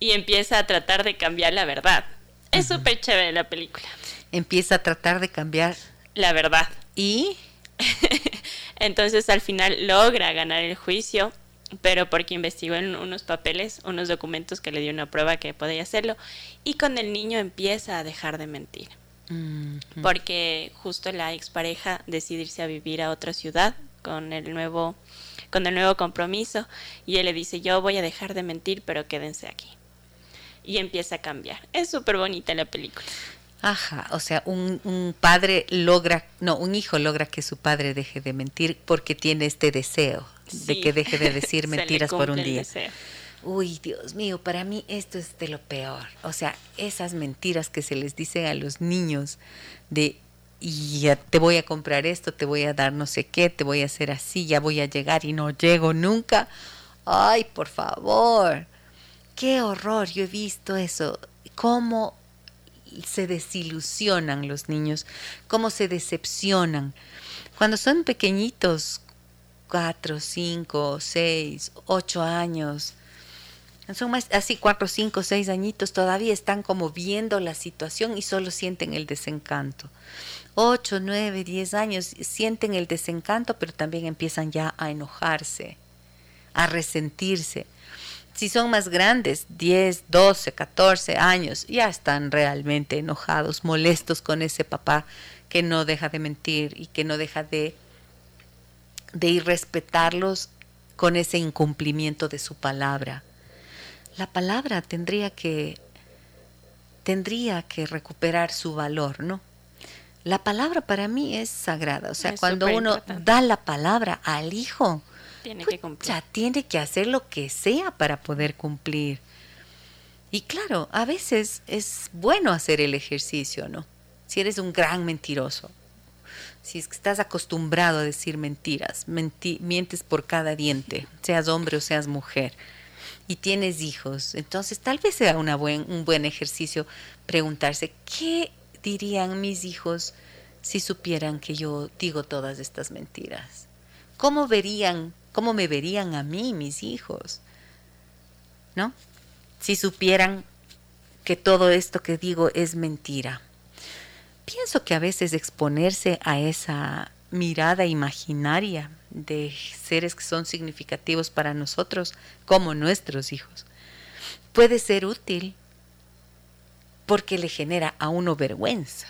Y empieza a tratar de cambiar la verdad. Es súper chévere la película. Empieza a tratar de cambiar. La verdad. ¿Y? Entonces al final logra ganar el juicio, pero porque investigó en unos papeles, unos documentos que le dio una prueba que podía hacerlo, y con el niño empieza a dejar de mentir, Mm, porque justo la expareja decide irse a vivir a otra ciudad con el nuevo con el nuevo compromiso y él le dice yo voy a dejar de mentir pero quédense aquí y empieza a cambiar. Es súper bonita la película. Ajá, o sea, un, un padre logra, no, un hijo logra que su padre deje de mentir porque tiene este deseo de que deje de decir mentiras por un día. Uy, Dios mío, para mí esto es de lo peor. O sea, esas mentiras que se les dicen a los niños de y ya te voy a comprar esto, te voy a dar no sé qué, te voy a hacer así, ya voy a llegar y no llego nunca. Ay, por favor. Qué horror, yo he visto eso. Cómo se desilusionan los niños, cómo se decepcionan. Cuando son pequeñitos, cuatro, cinco, seis, ocho años, son más así cuatro, cinco, seis añitos, todavía están como viendo la situación y solo sienten el desencanto. Ocho, nueve, diez años sienten el desencanto, pero también empiezan ya a enojarse, a resentirse. Si son más grandes, 10, 12, 14 años, ya están realmente enojados, molestos con ese papá que no deja de mentir y que no deja de, de irrespetarlos con ese incumplimiento de su palabra. La palabra tendría que tendría que recuperar su valor, ¿no? La palabra para mí es sagrada, o sea, Es cuando uno da la palabra al hijo, tiene pues que cumplir ya tiene que hacer lo que sea para poder cumplir. Y claro, a veces es bueno hacer el ejercicio, ¿no? Si eres un gran mentiroso, si es que estás acostumbrado a decir mentiras, menti- mientes por cada diente, seas hombre o seas mujer, y tienes hijos, entonces tal vez sea un buen ejercicio preguntarse, ¿qué dirían mis hijos si supieran que yo digo todas estas mentiras? ¿Cómo verían, cómo me verían a mí mis hijos? ¿No? Si supieran que todo esto que digo es mentira. Pienso que a veces exponerse a esa mirada imaginaria de seres que son significativos para nosotros, como nuestros hijos, puede ser útil porque le genera a uno vergüenza.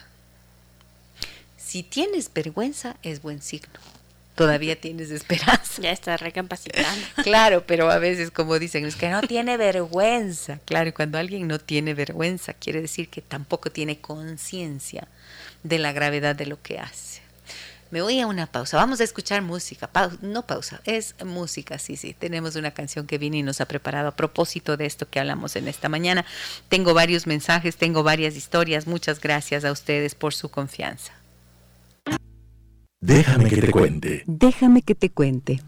Si tienes vergüenza, es buen signo. Todavía tienes esperanza. ya está recapacitando Claro, pero a veces como dicen, es que no tiene vergüenza. Claro, y cuando alguien no tiene vergüenza, quiere decir que tampoco tiene conciencia de la gravedad de lo que hace. Me voy a una pausa. Vamos a escuchar música. Pau- no pausa, es música, sí, sí. Tenemos una canción que Vini nos ha preparado a propósito de esto que hablamos en esta mañana. Tengo varios mensajes, tengo varias historias. Muchas gracias a ustedes por su confianza. Déjame que te cuente. Déjame que te cuente.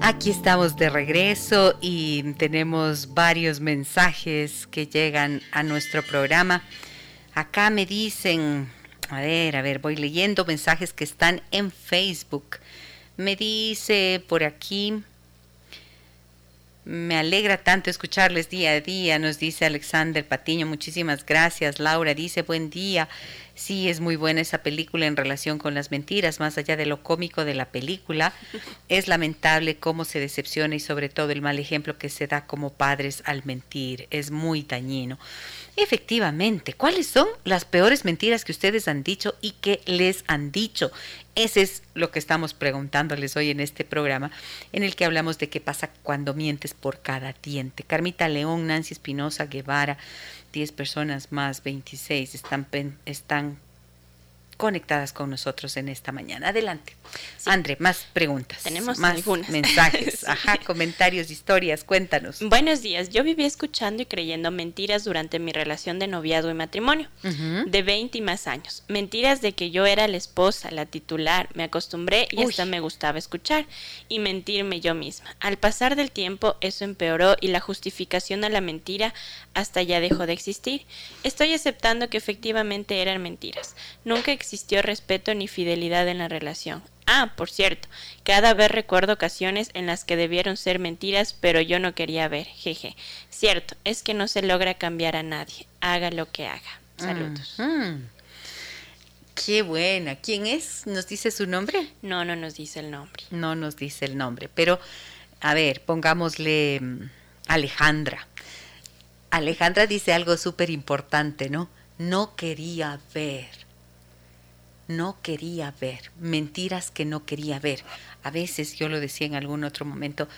Aquí estamos de regreso y tenemos varios mensajes que llegan a nuestro programa. Acá me dicen, a ver, a ver, voy leyendo mensajes que están en Facebook. Me dice por aquí, me alegra tanto escucharles día a día, nos dice Alexander Patiño. Muchísimas gracias. Laura dice, buen día. Sí, es muy buena esa película en relación con las mentiras, más allá de lo cómico de la película. Es lamentable cómo se decepciona y sobre todo el mal ejemplo que se da como padres al mentir. Es muy dañino. Efectivamente, ¿cuáles son las peores mentiras que ustedes han dicho y que les han dicho? Ese es lo que estamos preguntándoles hoy en este programa, en el que hablamos de qué pasa cuando mientes por cada diente. Carmita León, Nancy Espinosa, Guevara, 10 personas más, 26, están, están conectadas con nosotros en esta mañana. Adelante. André, más preguntas. Tenemos más algunas. mensajes, ajá, comentarios, historias, cuéntanos. Buenos días. Yo viví escuchando y creyendo mentiras durante mi relación de noviazgo y matrimonio, de 20 y más años. Mentiras de que yo era la esposa, la titular, me acostumbré y hasta me gustaba escuchar y mentirme yo misma. Al pasar del tiempo eso empeoró y la justificación a la mentira hasta ya dejó de existir. Estoy aceptando que efectivamente eran mentiras. Nunca existió respeto ni fidelidad en la relación. Ah, por cierto, cada vez recuerdo ocasiones en las que debieron ser mentiras, pero yo no quería ver. Jeje. Cierto, es que no se logra cambiar a nadie, haga lo que haga. Saludos. Qué buena. ¿Quién es? ¿Nos dice su nombre? No, no nos dice el nombre. No nos dice el nombre, pero a ver, pongámosle mm, Alejandra. Alejandra dice algo súper importante, ¿no? No quería ver no quería ver, mentiras que no quería ver. A veces, yo lo decía en algún otro momento,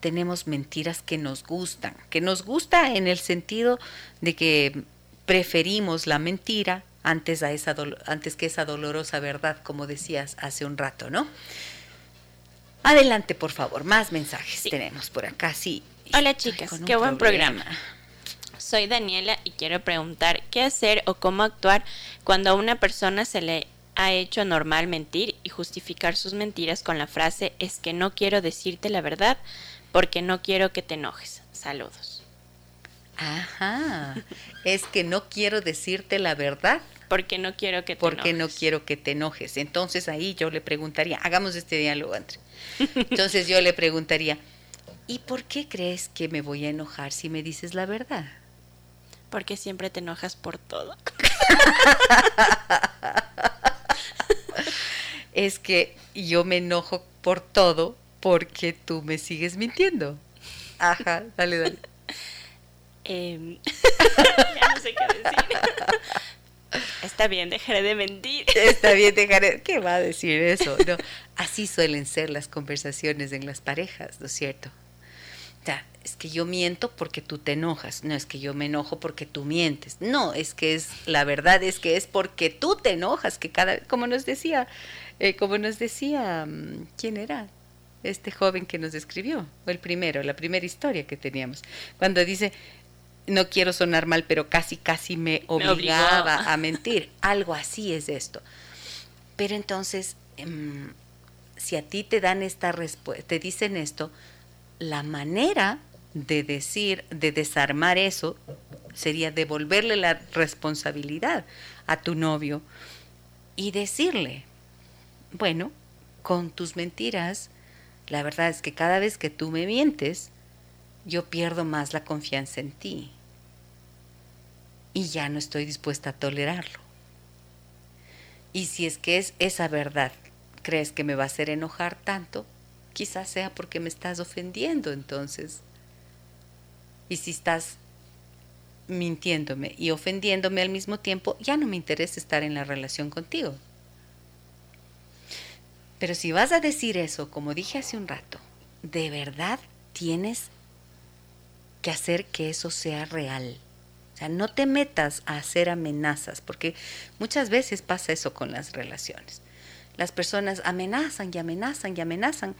tenemos mentiras que nos gustan, que nos gusta en el sentido de que preferimos la mentira antes, a esa antes que esa dolorosa verdad, como decías hace un rato, ¿no? Adelante, por favor, más mensajes tenemos por acá, sí. Hola chicas, qué buen programa. Soy Daniela y quiero preguntar qué hacer o cómo actuar cuando a una persona se le ha hecho normal mentir y justificar sus mentiras con la frase es que no quiero decirte la verdad porque no quiero que te enojes. Saludos. Ajá. Es que no quiero decirte la verdad. Porque no quiero que te porque no quiero que te enojes. Entonces ahí yo le preguntaría, hagamos este diálogo, André. Entonces yo le preguntaría, ¿y por qué crees que me voy a enojar si me dices la verdad? Porque siempre te enojas por todo. es que yo me enojo por todo porque tú me sigues mintiendo. Ajá, dale, dale. Em, ya no sé qué decir. Está bien, dejaré de mentir. Está bien, dejaré. ¿Qué va a decir eso? No, así suelen ser las conversaciones en las parejas, ¿no es cierto? O sea, es que yo miento porque tú te enojas. No es que yo me enojo porque tú mientes. No, es que es la verdad es que es porque tú te enojas, que cada como nos decía eh, como nos decía, mm, ¿quién era? Este joven que nos escribió, o el primero, la primera historia que teníamos, cuando dice, no quiero sonar mal, pero casi, casi me obligaba a mentir. Algo así es esto. Pero entonces, em, si a ti te dan esta respuesta, te dicen esto, la manera de decir, de desarmar eso, sería devolverle la responsabilidad a tu novio y decirle, bueno, con tus mentiras, la verdad es que cada vez que tú me mientes, yo pierdo más la confianza en ti. Y ya no estoy dispuesta a tolerarlo. Y si es que es esa verdad, crees que me va a hacer enojar tanto, quizás sea porque me estás ofendiendo entonces. Y si estás mintiéndome y ofendiéndome al mismo tiempo, ya no me interesa estar en la relación contigo. Pero si vas a decir eso, como dije hace un rato, de verdad tienes que hacer que eso sea real. O sea, no te metas a hacer amenazas, porque muchas veces pasa eso con las relaciones. Las personas amenazan y amenazan y amenazan,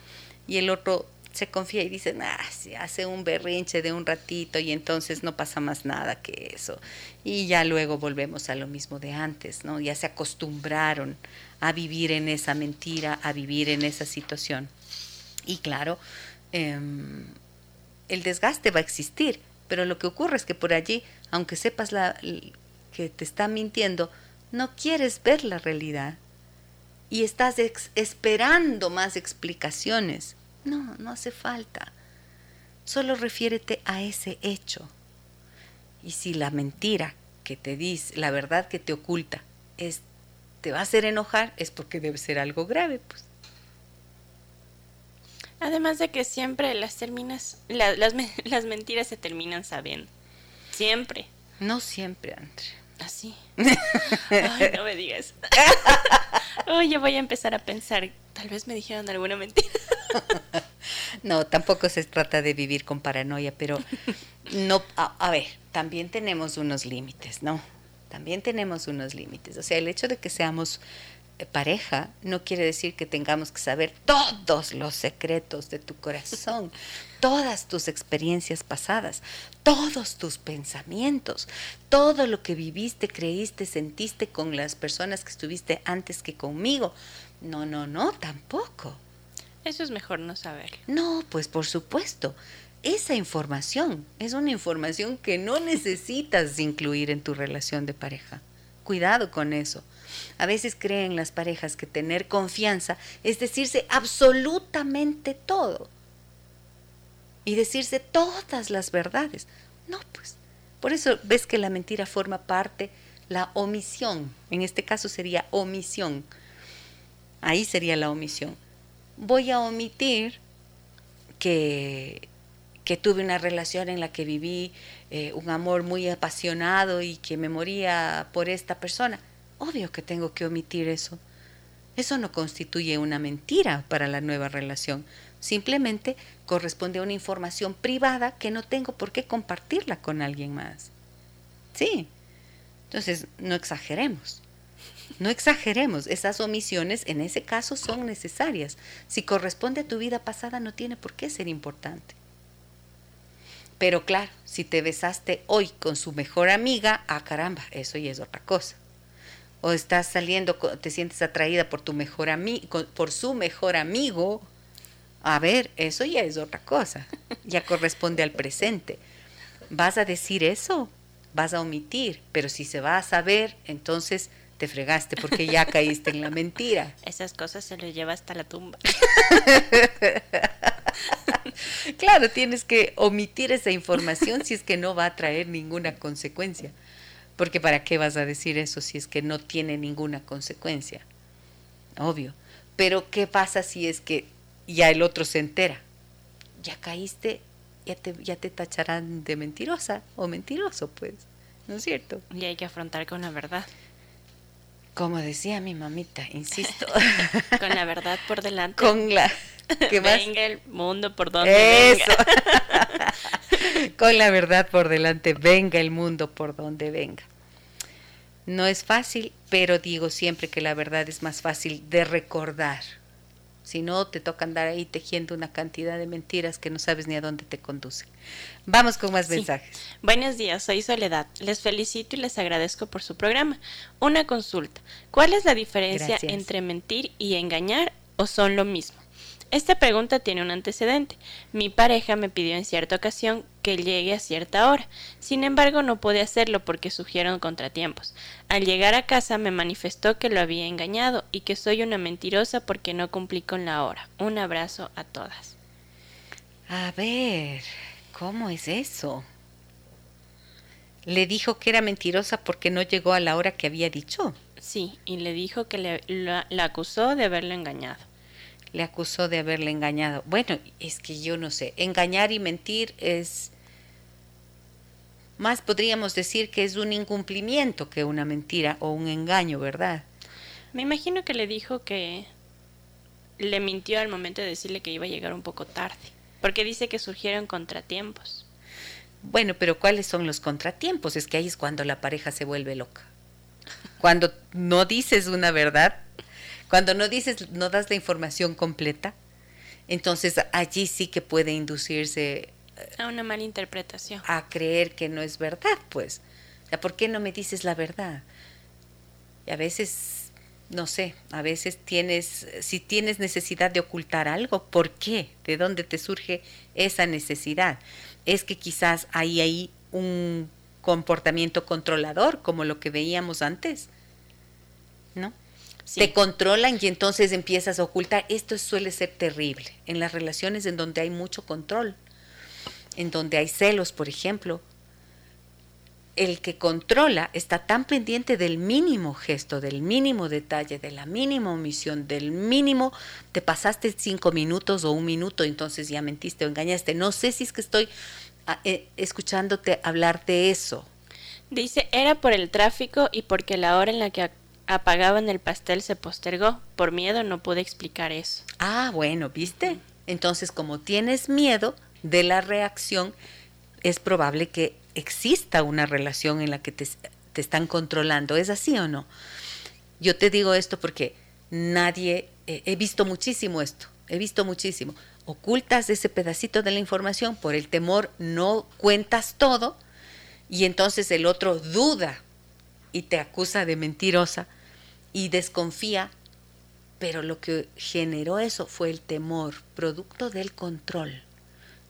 y el otro se confía y dice, ah, se hace un berrinche de un ratito y entonces no pasa más nada que eso. Y ya luego volvemos a lo mismo de antes, ¿no? Ya se acostumbraron a vivir en esa mentira, a vivir en esa situación. Y claro, em, el desgaste va a existir, pero lo que ocurre es que por allí, aunque sepas la, que te está mintiendo, no quieres ver la realidad y estás esperando más explicaciones no, no hace falta. Solo refiérete a ese hecho. Y si la mentira que te dice, la verdad que te oculta, es te va a hacer enojar, es porque debe ser algo grave, pues. Además de que siempre las terminas, las, las mentiras se terminan sabiendo. Siempre. No siempre, André. Así. Ay, no me digas. Oye, voy a empezar a pensar, tal vez me dijeron alguna mentira. No, tampoco se trata de vivir con paranoia, pero no, a, a ver, también tenemos unos límites, ¿no? También tenemos unos límites. O sea, el hecho de que seamos pareja no quiere decir que tengamos que saber todos los secretos de tu corazón, todas tus experiencias pasadas, todos tus pensamientos, todo lo que viviste, creíste, sentiste con las personas que estuviste antes que conmigo. No, no, no, tampoco. Eso es mejor no saber. No, pues por supuesto. Esa información es una información que no necesitas incluir en tu relación de pareja. Cuidado con eso. A veces creen las parejas que tener confianza es decirse absolutamente todo y decirse todas las verdades. No, pues. Por eso ves que la mentira forma parte, la omisión. En este caso sería omisión. Ahí sería la omisión. Voy a omitir que, que tuve una relación en la que viví eh, un amor muy apasionado y que me moría por esta persona. Obvio que tengo que omitir eso. Eso no constituye una mentira para la nueva relación. Simplemente corresponde a una información privada que no tengo por qué compartirla con alguien más. Sí. Entonces, no exageremos. No exageremos, esas omisiones en ese caso son necesarias. Si corresponde a tu vida pasada no tiene por qué ser importante. Pero claro, si te besaste hoy con su mejor amiga, ah caramba, eso ya es otra cosa. O estás saliendo, te sientes atraída por tu mejor amigo, por su mejor amigo, a ver, eso ya es otra cosa. Ya corresponde al presente. ¿Vas a decir eso? Vas a omitir, pero si se va a saber, entonces te fregaste porque ya caíste en la mentira. Esas cosas se les lleva hasta la tumba. claro, tienes que omitir esa información si es que no va a traer ninguna consecuencia. Porque ¿para qué vas a decir eso si es que no tiene ninguna consecuencia? Obvio. Pero ¿qué pasa si es que ya el otro se entera? Ya caíste, ya te, ya te tacharán de mentirosa o mentiroso, pues. ¿No es cierto? Y hay que afrontar con la verdad. Como decía mi mamita, insisto. Con la verdad por delante. Con la. ¿qué más? Venga el mundo por donde Eso. venga. Con la verdad por delante, venga el mundo por donde venga. No es fácil, pero digo siempre que la verdad es más fácil de recordar. Si no, te toca andar ahí tejiendo una cantidad de mentiras que no sabes ni a dónde te conducen. Vamos con más Sí. mensajes. Buenos días, soy Soledad. Les felicito y les agradezco por su programa. Una consulta. ¿Cuál es la diferencia Gracias. entre mentir y engañar o son lo mismo? Esta pregunta tiene un antecedente. Mi pareja me pidió en cierta ocasión que llegue a cierta hora. Sin embargo, no pude hacerlo porque surgieron contratiempos. Al llegar a casa me manifestó que lo había engañado y que soy una mentirosa porque no cumplí con la hora. Un abrazo a todas. A ver, ¿cómo es eso? Le dijo que era mentirosa porque no llegó a la hora que había dicho. Sí, y le dijo que le, la, la acusó de haberlo engañado. Le acusó de haberle engañado. Bueno, es que yo no sé. Engañar y mentir es... Más podríamos decir que es un incumplimiento que una mentira o un engaño, ¿verdad? Me imagino que le dijo que le mintió al momento de decirle que iba a llegar un poco tarde, porque dice que surgieron contratiempos. Bueno, pero ¿cuáles son los contratiempos? Es que ahí es cuando la pareja se vuelve loca. Cuando no dices una verdad, cuando no dices, no das la información completa, entonces allí sí que puede inducirse A una mala interpretación. a creer que no es verdad, pues. O sea, ¿por qué no me dices la verdad? Y a veces, no sé, a veces tienes, si tienes necesidad de ocultar algo, ¿por qué? ¿De dónde te surge esa necesidad? Es que quizás hay ahí un comportamiento controlador, como lo que veíamos antes, ¿no? Sí. Te controlan y entonces empiezas a ocultar. Esto suele ser terrible en las relaciones en donde hay mucho control, en donde hay celos, por ejemplo. El que controla está tan pendiente del mínimo gesto, del mínimo detalle, de la mínima omisión, del mínimo, te pasaste cinco minutos o un minuto, entonces ya mentiste o engañaste. No sé si es que estoy ah, eh, escuchándote hablar de eso. Dice, era por el tráfico y porque la hora en la que apagaban el pastel se postergó. Por miedo no pude explicar eso. Ah, bueno, ¿viste? Entonces, como tienes miedo de la reacción, es probable que exista una relación en la que te, te están controlando. ¿Es así o no? Yo te digo esto porque nadie, eh, he visto muchísimo esto, he visto muchísimo. Ocultas ese pedacito de la información por el temor, no cuentas todo y entonces el otro duda y te acusa de mentirosa y desconfía, pero lo que generó eso fue el temor, producto del control.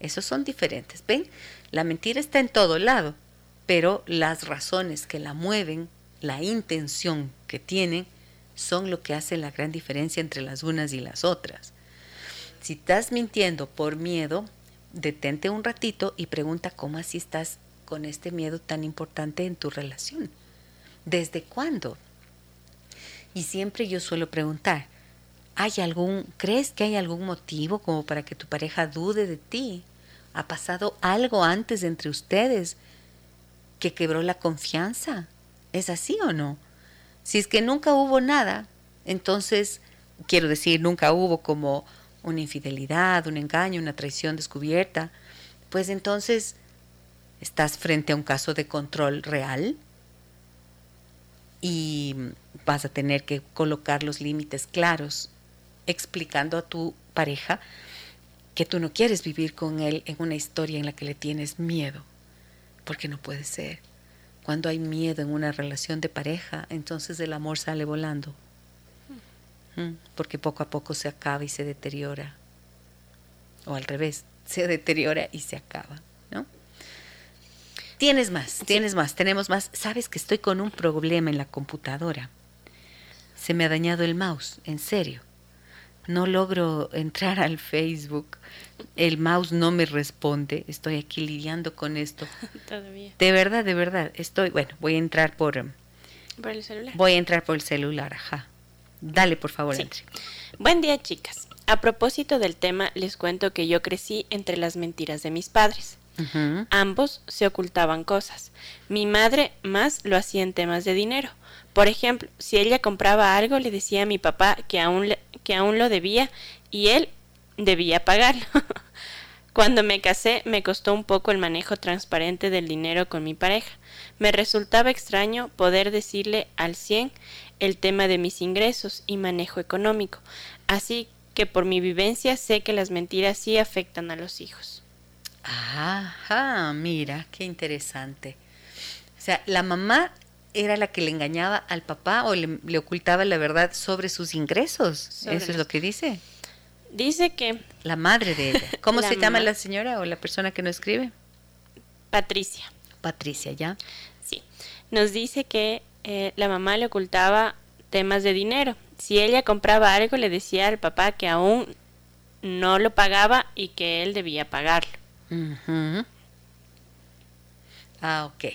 Esos son diferentes. ¿Ven? La mentira está en todo lado, pero las razones que la mueven, la intención que tienen, son lo que hace la gran diferencia entre las unas y las otras. Si estás mintiendo por miedo, detente un ratito y pregunta cómo así estás con este miedo tan importante en tu relación. ¿Desde cuándo? Y siempre yo suelo preguntar, ¿hay algún, crees que hay algún motivo como para que tu pareja dude de ti? ¿Ha pasado algo antes entre ustedes que quebró la confianza? ¿Es así o no? Si es que nunca hubo nada, entonces, quiero decir, nunca hubo como una infidelidad, un engaño, una traición descubierta, pues entonces estás frente a un caso de control real y vas a tener que colocar los límites claros, explicando a tu pareja que tú no quieres vivir con él en una historia en la que le tienes miedo, porque no puede ser. Cuando hay miedo en una relación de pareja, entonces el amor sale volando, porque poco a poco se acaba y se deteriora, o al revés, se deteriora y se acaba. Tienes más, tienes más, tenemos más. Sabes que estoy con un problema en la computadora. Se me ha dañado el mouse, en serio. No logro entrar al Facebook. El mouse no me responde. Estoy aquí lidiando con esto. Todavía. De verdad, de verdad. Estoy, bueno, voy a entrar por... ¿Por el celular? Voy a entrar por el celular, ajá. Dale, por favor, Sí. entre. Buen día, chicas. A propósito del tema, les cuento que yo crecí entre las mentiras de mis padres. Ambos se ocultaban cosas. Mi madre más lo hacía en temas de dinero. Por ejemplo, si ella compraba algo, le decía a mi papá que aún, que aún lo debía y él debía pagarlo. Cuando me casé, me costó un poco el manejo transparente del dinero con mi pareja. Me resultaba extraño poder decirle al 100 el tema de mis ingresos y manejo económico. Así que por mi vivencia sé que las mentiras sí afectan a los hijos. Ajá, mira, qué interesante. O sea, la mamá era la que le engañaba al papá o le, le ocultaba la verdad sobre sus ingresos. Sobre Eso es lo que dice Dice que la madre de ella. ¿Cómo se llama la señora o la persona que no escribe? Patricia, Patricia, ¿ya? sí, nos dice que eh, la mamá le ocultaba temas de dinero. Si ella compraba algo, le decía al papá que aún no lo pagaba y que él debía pagarlo. Ah, ok.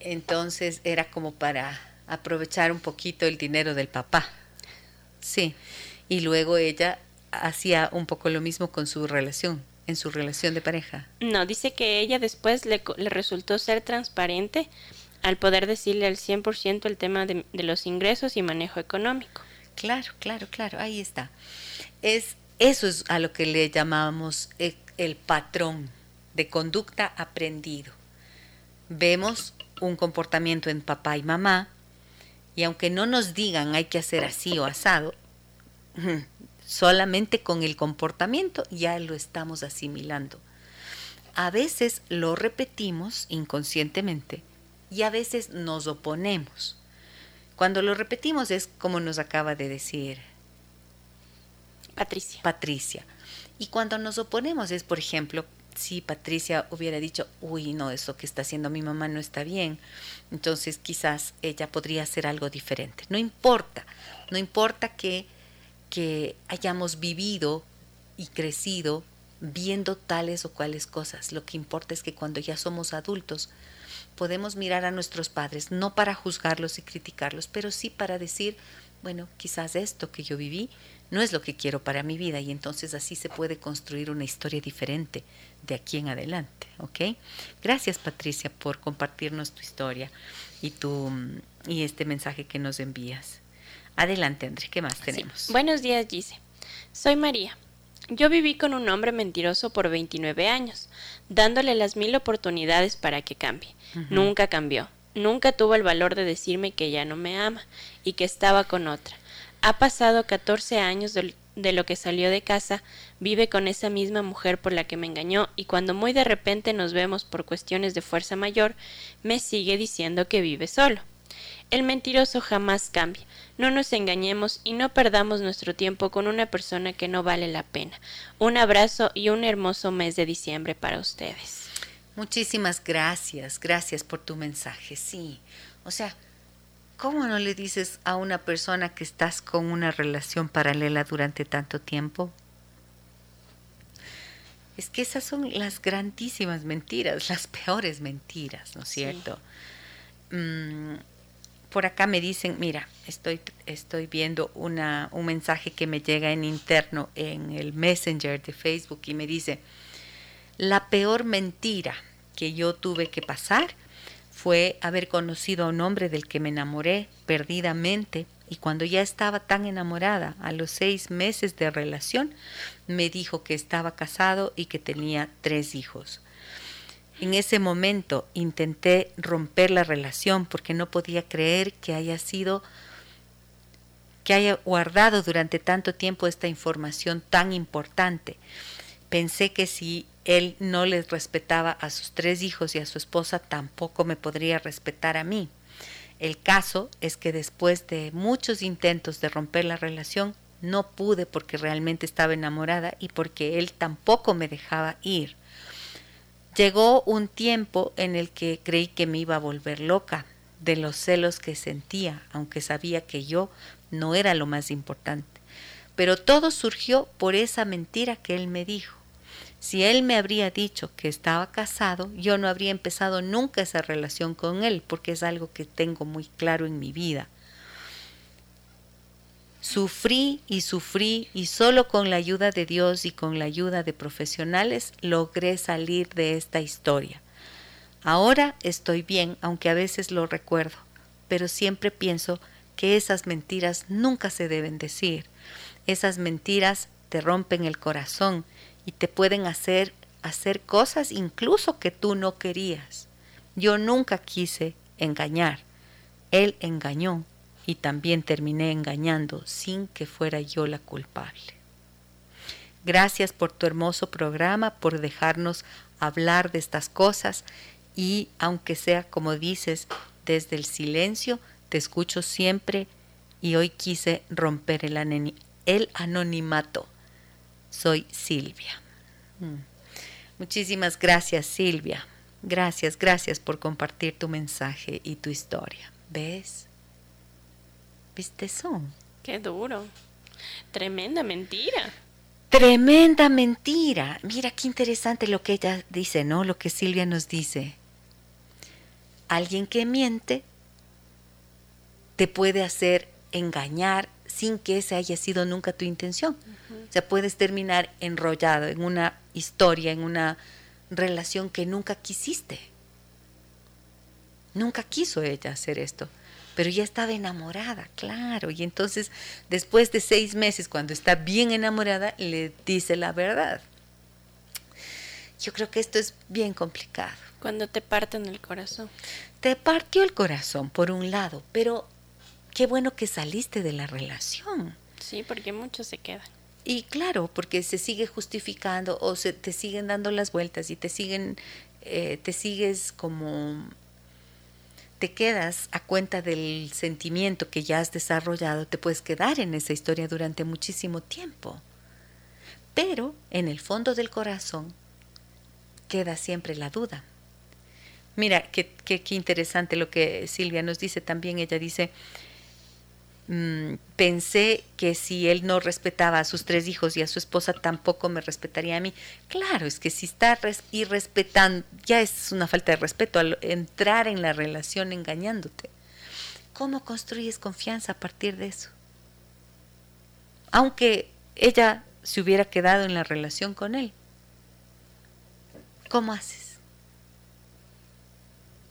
Entonces era como para aprovechar un poquito el dinero del papá. Sí. Y luego ella hacía un poco lo mismo con su relación, en su relación de pareja. No, dice que ella después le, le resultó ser transparente al poder decirle al 100% el tema de, de los ingresos y manejo económico. Claro, claro, claro, ahí está. Es, eso es a lo que le llamamos e- el patrón de conducta aprendido. Vemos un comportamiento en papá y mamá y aunque no nos digan hay que hacer así o asado, solamente con el comportamiento ya lo estamos asimilando. A veces lo repetimos inconscientemente y a veces nos oponemos. Cuando lo repetimos es como nos acaba de decir Patricia. Patricia. Y cuando nos oponemos es, por ejemplo, si Patricia hubiera dicho, uy, no, eso que está haciendo mi mamá no está bien, entonces quizás ella podría hacer algo diferente. No importa, no importa que, que hayamos vivido y crecido viendo tales o cuales cosas. Lo que importa es que cuando ya somos adultos podemos mirar a nuestros padres, no para juzgarlos y criticarlos, pero sí para decir, bueno, quizás esto que yo viví no es lo que quiero para mi vida y entonces así se puede construir una historia diferente de aquí en adelante, ¿ok? Gracias Patricia por compartirnos tu historia y, tu, y este mensaje que nos envías. Adelante André, ¿qué más tenemos? Buenos días Gise, soy María. Yo viví con un hombre mentiroso por 29 años, dándole las mil oportunidades para que cambie. Nunca cambió. Nunca tuvo el valor de decirme que ya no me ama y que estaba con otra. Ha pasado 14 años de, lo que salió de casa, vive con esa misma mujer por la que me engañó y cuando muy de repente nos vemos por cuestiones de fuerza mayor, me sigue diciendo que vive solo. El mentiroso jamás cambia. No nos engañemos y no perdamos nuestro tiempo con una persona que no vale la pena. Un abrazo y un hermoso mes de diciembre para ustedes. Muchísimas gracias, gracias por tu mensaje. Sí, o sea, ¿Cómo no le dices a una persona que estás con una relación paralela durante tanto tiempo? Es que esas son las grandísimas mentiras, las peores mentiras, ¿no es cierto? Mm, por acá me dicen, mira, estoy, estoy viendo una, un mensaje que me llega en interno en el Messenger de Facebook y me dice, la peor mentira que yo tuve que pasar fue haber conocido a un hombre del que me enamoré perdidamente y cuando ya estaba tan enamorada, a los seis meses de relación, me dijo que estaba casado y que tenía tres hijos. En ese momento intenté romper la relación porque no podía creer que haya sido que haya guardado durante tanto tiempo esta información tan importante. Pensé que si él no les respetaba a sus tres hijos y a su esposa, tampoco me podría respetar a mí. El caso es que después de muchos intentos de romper la relación, no pude porque realmente estaba enamorada y porque él tampoco me dejaba ir. Llegó un tiempo en el que creí que me iba a volver loca de los celos que sentía, aunque sabía que yo no era lo más importante. Pero todo surgió por esa mentira que él me dijo. Si él me habría dicho que estaba casado, yo no habría empezado nunca esa relación con él, porque es algo que tengo muy claro en mi vida. Sufrí y sufrí y solo con la ayuda de Dios y con la ayuda de profesionales logré salir de esta historia. Ahora estoy bien, aunque a veces lo recuerdo, pero siempre pienso que esas mentiras nunca se deben decir. Esas mentiras te rompen el corazón y te pueden hacer hacer cosas incluso que tú no querías. Yo nunca quise engañar. Él engañó y también terminé engañando sin que fuera yo la culpable. Gracias por tu hermoso programa, por dejarnos hablar de estas cosas y aunque sea como dices, desde el silencio, te escucho siempre y hoy quise romper el, el anonimato soy Silvia. Mm. Muchísimas gracias Silvia. Gracias, gracias por compartir tu mensaje y tu historia. ¿Ves? ¿Viste eso? Qué duro. Tremenda mentira. Tremenda mentira. Mira qué interesante lo que ella dice, ¿no? Lo que Silvia nos dice. Alguien que miente te puede hacer engañar sin que esa haya sido nunca tu intención. O sea, puedes terminar enrollado en una historia, en una relación que nunca quisiste. Nunca quiso ella hacer esto, pero ya estaba enamorada, claro. Y entonces, después de seis meses, cuando está bien enamorada, le dice la verdad. Yo creo que esto es bien complicado. Cuando te parten el corazón. Te partió el corazón, por un lado, pero qué bueno que saliste de la relación. Sí, porque muchos se quedan. Y claro, porque se sigue justificando o se te siguen dando las vueltas y te siguen, eh, te sigues como, te quedas a cuenta del sentimiento que ya has desarrollado, te puedes quedar en esa historia durante muchísimo tiempo. Pero en el fondo del corazón queda siempre la duda. Mira, qué, qué, qué interesante lo que Silvia nos dice también. Ella dice, Mm, pensé que si él no respetaba a sus tres hijos y a su esposa, tampoco me respetaría a mí. Claro, es que si está irrespetando, ya es una falta de respeto al entrar en la relación engañándote. ¿Cómo construyes confianza a partir de eso? aunque ella se hubiera quedado en la relación con él. ¿Cómo haces?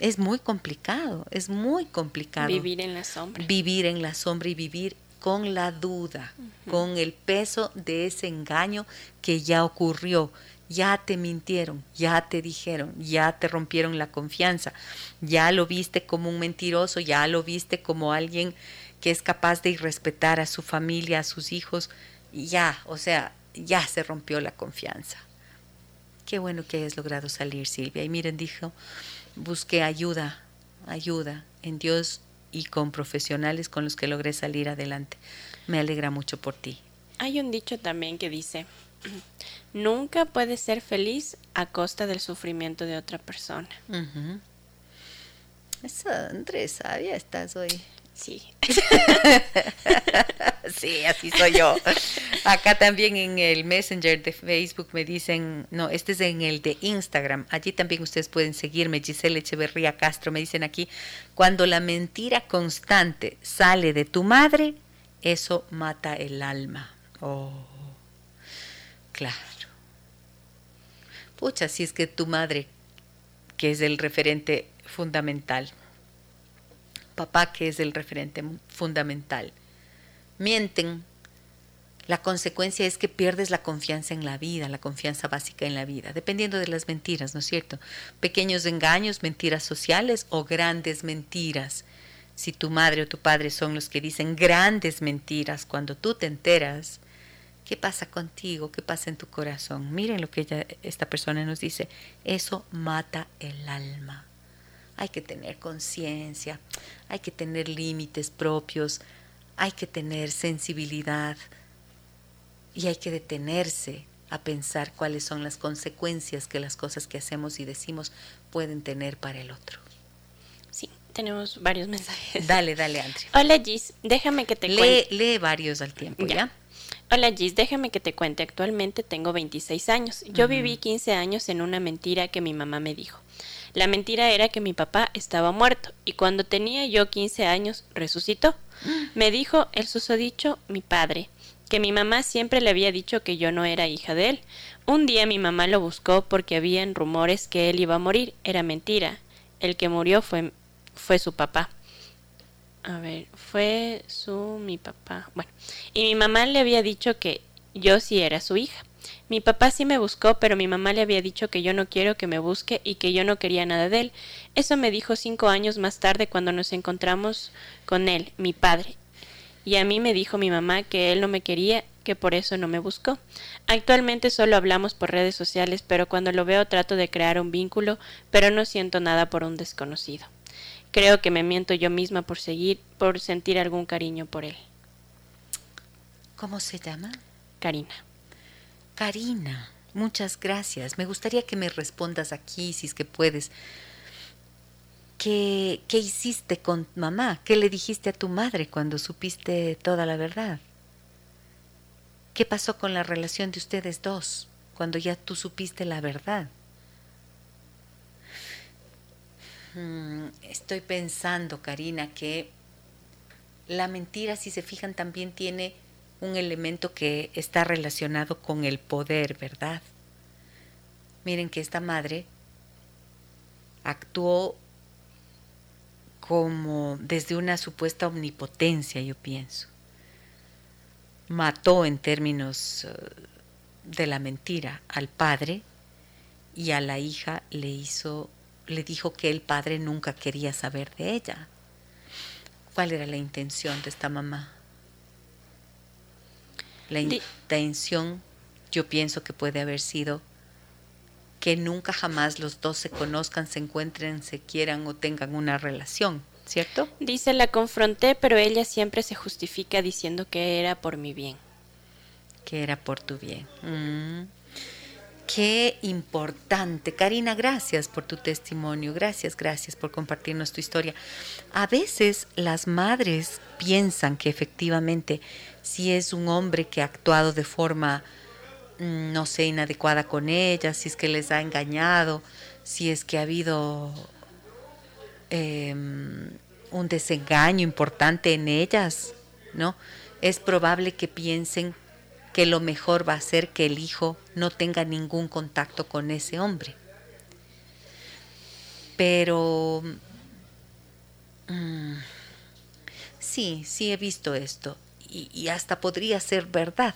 Es muy complicado, es muy complicado. Vivir en la sombra. Vivir en la sombra y vivir con la duda, con el peso de ese engaño que ya ocurrió. Ya te mintieron, ya te dijeron, ya te rompieron la confianza, ya lo viste como un mentiroso, ya lo viste como alguien que es capaz de irrespetar a su familia, a sus hijos, ya, o sea, ya se rompió la confianza. Qué bueno que hayas logrado salir, Silvia. Y miren, dijo, busqué ayuda, ayuda en Dios y con profesionales con los que logré salir adelante. Me alegra mucho por ti. Hay un dicho también que dice, nunca puedes ser feliz a costa del sufrimiento de otra persona. Eso, Andrés, sabia estás hoy. Sí. sí, así soy yo. Acá también en el Messenger de Facebook me dicen, no, este es en el de Instagram. Allí también ustedes pueden seguirme, Giselle Echeverría Castro. Me dicen aquí, cuando la mentira constante sale de tu madre, eso mata el alma. Oh, claro. Pucha, si es que tu madre, que es el referente fundamental, papá que es el referente fundamental. Mienten. La consecuencia es que pierdes la confianza en la vida, la confianza básica en la vida, dependiendo de las mentiras, ¿no es cierto? Pequeños engaños, mentiras sociales o grandes mentiras. Si tu madre o tu padre son los que dicen grandes mentiras, cuando tú te enteras, ¿qué pasa contigo? ¿Qué pasa en tu corazón? Miren lo que esta persona nos dice, eso mata el alma hay que tener conciencia, hay que tener límites propios, hay que tener sensibilidad y hay que detenerse a pensar cuáles son las consecuencias que las cosas que hacemos y decimos pueden tener para el otro. Sí, tenemos varios mensajes. Dale, dale, Andrea. Hola Gis, déjame que te lee, cuente. Lee varios al tiempo, ¿ya? Hola Gis, déjame que te cuente. Actualmente tengo 26 años. Yo viví 15 años en una mentira que mi mamá me dijo. La mentira era que mi papá estaba muerto y cuando tenía yo 15 años resucitó. Me dijo el susodicho mi padre, que mi mamá siempre le había dicho que yo no era hija de él. Un día mi mamá lo buscó porque habían rumores que él iba a morir. Era mentira. El que murió fue, fue su papá. A ver, fue su mi papá. Bueno, y mi mamá le había dicho que yo sí era su hija. Mi papá sí me buscó, pero mi mamá le había dicho que yo no quiero que me busque y que yo no quería nada de él. Eso me dijo cinco años más tarde cuando nos encontramos con él, mi padre. Y a mí me dijo mi mamá que él no me quería, que por eso no me buscó. Actualmente solo hablamos por redes sociales, pero cuando lo veo trato de crear un vínculo, pero no siento nada por un desconocido. Creo que me miento yo misma por seguir, por sentir algún cariño por él. ¿Cómo se llama? Karina. Karina, muchas gracias. Me gustaría que me respondas aquí, si es que puedes. ¿Qué, ¿Qué hiciste con mamá? ¿Qué le dijiste a tu madre cuando supiste toda la verdad? ¿Qué pasó con la relación de ustedes dos cuando ya tú supiste la verdad? Mm, estoy pensando, Karina, que la mentira, si se fijan, también tiene un elemento que está relacionado con el poder, ¿verdad? Miren que esta madre actuó como desde una supuesta omnipotencia, yo pienso. Mató en términos eh, de la mentira al padre y a la hija le hizo le dijo que el padre nunca quería saber de ella. ¿Cuál era la intención de esta mamá? La intención, yo pienso que puede haber sido que nunca jamás los dos se conozcan, se encuentren, se quieran o tengan una relación, ¿cierto? Dice, la confronté, pero ella siempre se justifica diciendo que era por mi bien. Que era por tu bien. Mm. Qué importante. Karina, gracias por tu testimonio. Gracias, gracias por compartirnos tu historia. A veces las madres piensan que efectivamente si es un hombre que ha actuado de forma, mm, no sé, inadecuada con ellas, si es que les ha engañado, si es que ha habido em, un desengaño importante en ellas, ¿no? Es probable que piensen que lo mejor va a ser que el hijo no tenga ningún contacto con ese hombre. Pero mm, sí, sí he visto esto y, hasta podría ser verdad.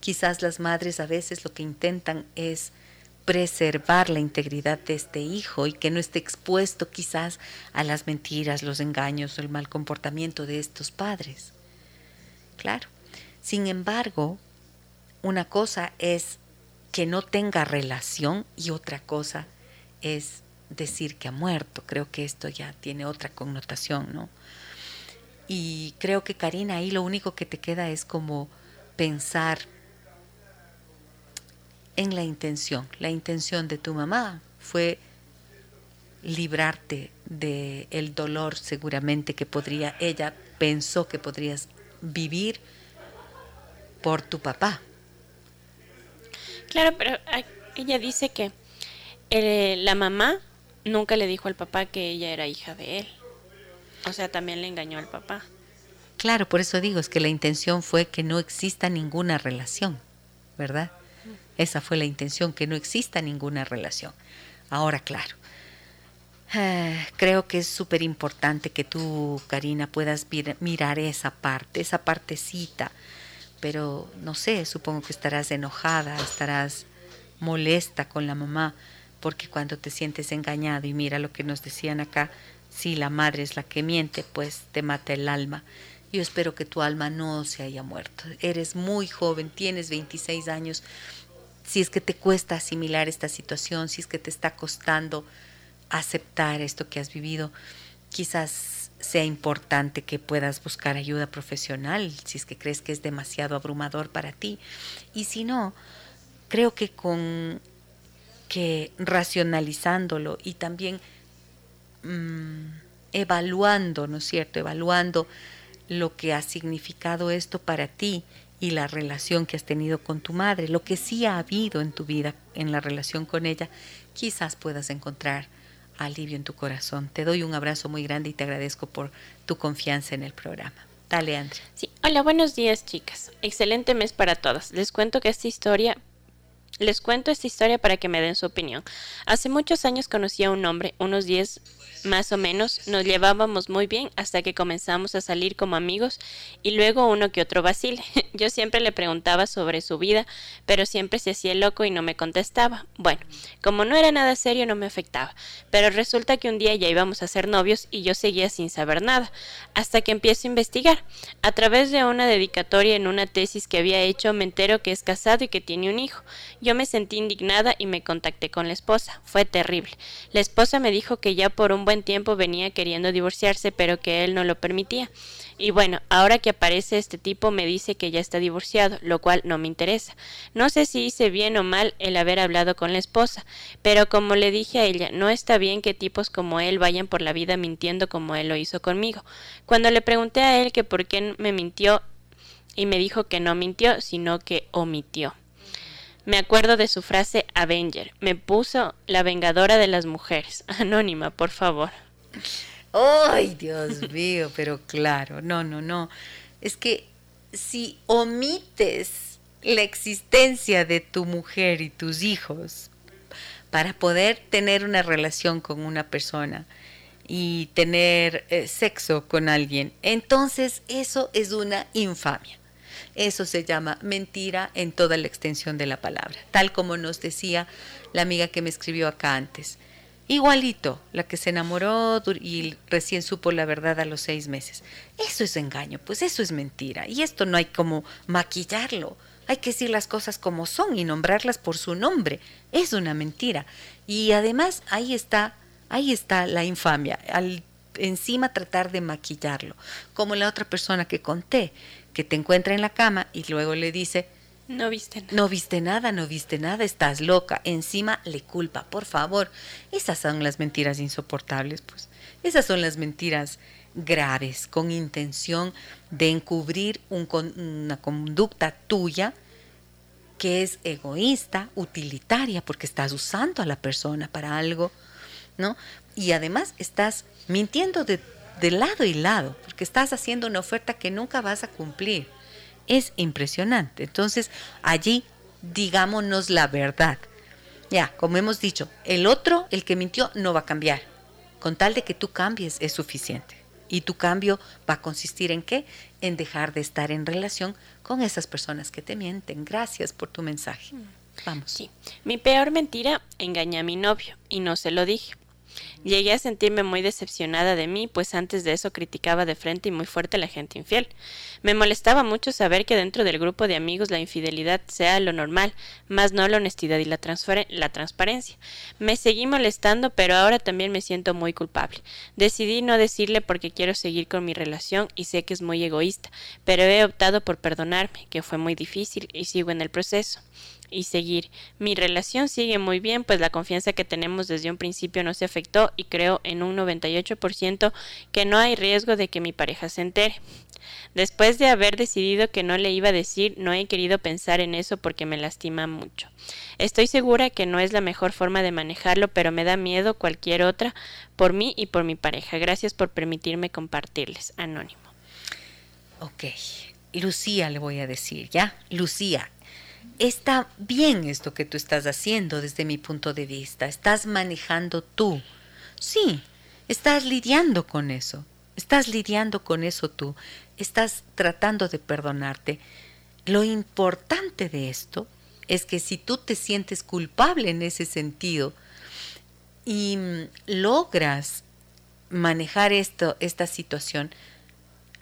Quizás las madres a veces lo que intentan es preservar la integridad de este hijo y que no esté expuesto quizás a las mentiras, los engaños o el mal comportamiento de estos padres. Claro. Sin embargo, una cosa es que no tenga relación y otra cosa es decir que ha muerto. Creo que esto ya tiene otra connotación, ¿no? Y creo que Karina, ahí lo único que te queda es como pensar en la intención. La intención de tu mamá fue librarte de el dolor seguramente que podría ella pensó que podrías vivir por tu papá. Claro, pero ella dice que eh, la mamá nunca le dijo al papá que ella era hija de él. O sea, también le engañó al papá. Claro, por eso digo, es que la intención fue que no exista ninguna relación, ¿verdad? Esa fue la intención, que no exista ninguna relación. Ahora, claro, eh, creo que es súper importante que tú, Karina, puedas mirar esa parte, esa partecita, pero no sé, supongo que estarás enojada, estarás molesta con la mamá, porque cuando te sientes engañado y mira lo que nos decían acá, si la madre es la que miente, pues te mata el alma. Yo espero que tu alma no se haya muerto. Eres muy joven, tienes 26 años si es que te cuesta asimilar esta situación, si es que te está costando aceptar esto que has vivido, quizás sea importante que puedas buscar ayuda profesional si es que crees que es demasiado abrumador para ti. Y si no, creo que con que racionalizándolo y también mm, evaluando, ¿no es cierto? Evaluando lo que ha significado esto para ti y la relación que has tenido con tu madre, lo que sí ha habido en tu vida en la relación con ella, quizás puedas encontrar alivio en tu corazón. Te doy un abrazo muy grande y te agradezco por tu confianza en el programa. Dale, Andrea. Sí, hola, buenos días, chicas. Excelente mes para todas. Les cuento que esta historia les cuento esta historia para que me den su opinión. Hace muchos años conocí a un hombre, unos 10 más o menos, nos llevábamos muy bien hasta que comenzamos a salir como amigos y luego uno que otro vacile. Yo siempre le preguntaba sobre su vida, pero siempre se hacía loco y no me contestaba. Bueno, como no era nada serio no me afectaba, pero resulta que un día ya íbamos a ser novios y yo seguía sin saber nada, hasta que empiezo a investigar. A través de una dedicatoria en una tesis que había hecho me entero que es casado y que tiene un hijo. Yo me sentí indignada y me contacté con la esposa. Fue terrible. La esposa me dijo que ya por un buen tiempo venía queriendo divorciarse, pero que él no lo permitía. Y bueno, ahora que aparece este tipo me dice que ya está divorciado, lo cual no me interesa. No sé si hice bien o mal el haber hablado con la esposa, pero como le dije a ella, no está bien que tipos como él vayan por la vida mintiendo como él lo hizo conmigo. Cuando le pregunté a él que por qué me mintió y me dijo que no mintió, sino que omitió. Me acuerdo de su frase Avenger. Me puso la vengadora de las mujeres. Anónima, por favor. Ay, Dios mío, pero claro, no, no, no. Es que si omites la existencia de tu mujer y tus hijos para poder tener una relación con una persona y tener eh, sexo con alguien, entonces eso es una infamia. Eso se llama mentira en toda la extensión de la palabra, tal como nos decía la amiga que me escribió acá antes. Igualito, la que se enamoró y recién supo la verdad a los seis meses. Eso es engaño, pues eso es mentira. Y esto no hay como maquillarlo. Hay que decir las cosas como son y nombrarlas por su nombre. Es una mentira. Y además ahí está, ahí está la infamia. Al encima tratar de maquillarlo. Como la otra persona que conté, que te encuentra en la cama y luego le dice, no viste nada. No viste nada, no viste nada, estás loca. Encima le culpa, por favor. Esas son las mentiras insoportables, pues. Esas son las mentiras graves, con intención de encubrir una conducta tuya que es egoísta, utilitaria, porque estás usando a la persona para algo, ¿no? Y además estás mintiendo de de lado y lado, porque estás haciendo una oferta que nunca vas a cumplir. es impresionante. Entonces, allí digámonos la verdad. Ya, como hemos dicho, el otro, el que mintió, no va a cambiar. Con tal de que tú cambies es suficiente. Y tu cambio va a consistir en qué? En dejar de estar en relación con esas personas que te mienten. Gracias por tu mensaje. Mm. Vamos. Sí. Mi peor mentira, engañé a mi novio y no se lo dije. Llegué a sentirme muy decepcionada de mí, pues antes de eso criticaba de frente y muy fuerte a la gente infiel. Me molestaba mucho saber que dentro del grupo de amigos la infidelidad sea lo normal, más no la honestidad y la, transparencia. Me seguí molestando, pero ahora también me siento muy culpable. Decidí no decirle porque quiero seguir con mi relación y sé que es muy egoísta, pero he optado por perdonarme, que fue muy difícil y sigo en el proceso y seguir. Mi relación sigue muy bien, pues la confianza que tenemos desde un principio no se afectó y creo en un 98% que no hay riesgo de que mi pareja se entere. Después de haber decidido que no le iba a decir, no he querido pensar en eso porque me lastima mucho. Estoy segura que no es la mejor forma de manejarlo, pero me da miedo cualquier otra por mí y por mi pareja. Gracias por permitirme compartirles. Anónimo. Ok. Lucía le voy a decir, ¿ya? Lucía, está bien esto que tú estás haciendo desde mi punto de vista, estás manejando tú. Sí, estás lidiando con eso, estás lidiando con eso tú, estás tratando de perdonarte. Lo importante de esto es que si tú te sientes culpable en ese sentido y mm, logras manejar esto, esta situación,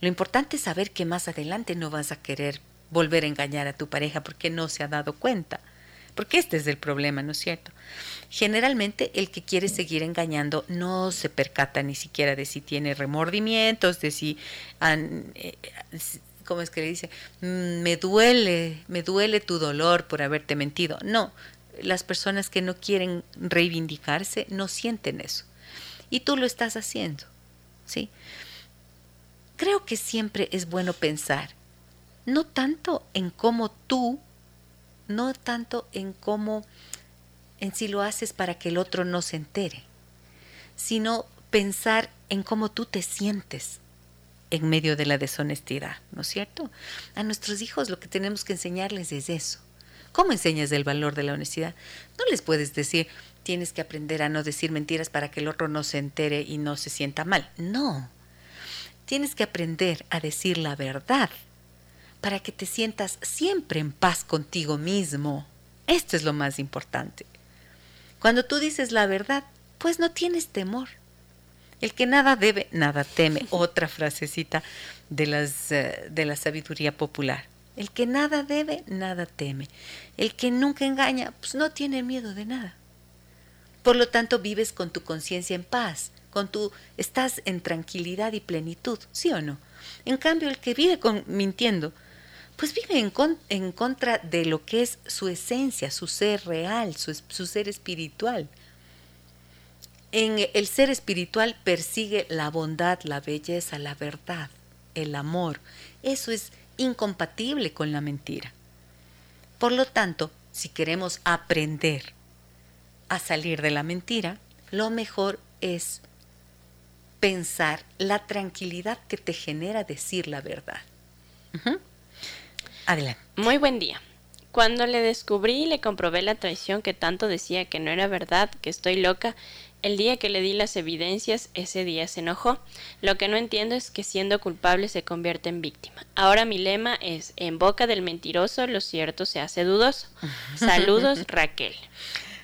lo importante es saber que más adelante no vas a querer volver a engañar a tu pareja porque no se ha dado cuenta. Porque este es el problema, ¿no es cierto? Generalmente el que quiere seguir engañando no se percata ni siquiera de si tiene remordimientos, de si, eh, ¿cómo es que le dice? Mm, me duele, me duele tu dolor por haberte mentido. No, las personas que no quieren reivindicarse no sienten eso. Y tú lo estás haciendo, ¿sí? Creo que siempre es bueno pensar no tanto en cómo tú, no tanto en cómo, en si lo haces para que el otro no se entere, sino pensar en cómo tú te sientes en medio de la deshonestidad, ¿no es cierto? A nuestros hijos lo que tenemos que enseñarles es eso. ¿Cómo enseñas el valor de la honestidad? No les puedes decir, tienes que aprender a no decir mentiras para que el otro no se entere y no se sienta mal. No. Tienes que aprender a decir la verdad para que te sientas siempre en paz contigo mismo. Esto es lo más importante. Cuando tú dices la verdad, pues no tienes temor. El que nada debe, nada teme. Otra frasecita de, las, eh, de la sabiduría popular. El que nada debe, nada teme. El que nunca engaña, pues no tiene miedo de nada. Por lo tanto, vives con tu conciencia en paz, con tu estás en tranquilidad y plenitud, ¿sí o no? En cambio, el que vive con, mintiendo, pues vive en, contra de lo que es su esencia, su ser real, su, ser espiritual. En el ser espiritual persigue la bondad, la belleza, la verdad, el amor. Eso es incompatible con la mentira. Por lo tanto, si queremos aprender a salir de la mentira, lo mejor es pensar la tranquilidad que te genera decir la verdad. Muy buen día. Cuando le descubrí y le comprobé la traición que tanto decía que no era verdad, que estoy loca, el día que le di las evidencias, ese día se enojó. Lo que no entiendo es que siendo culpable se convierte en víctima. Ahora mi lema es, en boca del mentiroso lo cierto se hace dudoso. Saludos, Raquel.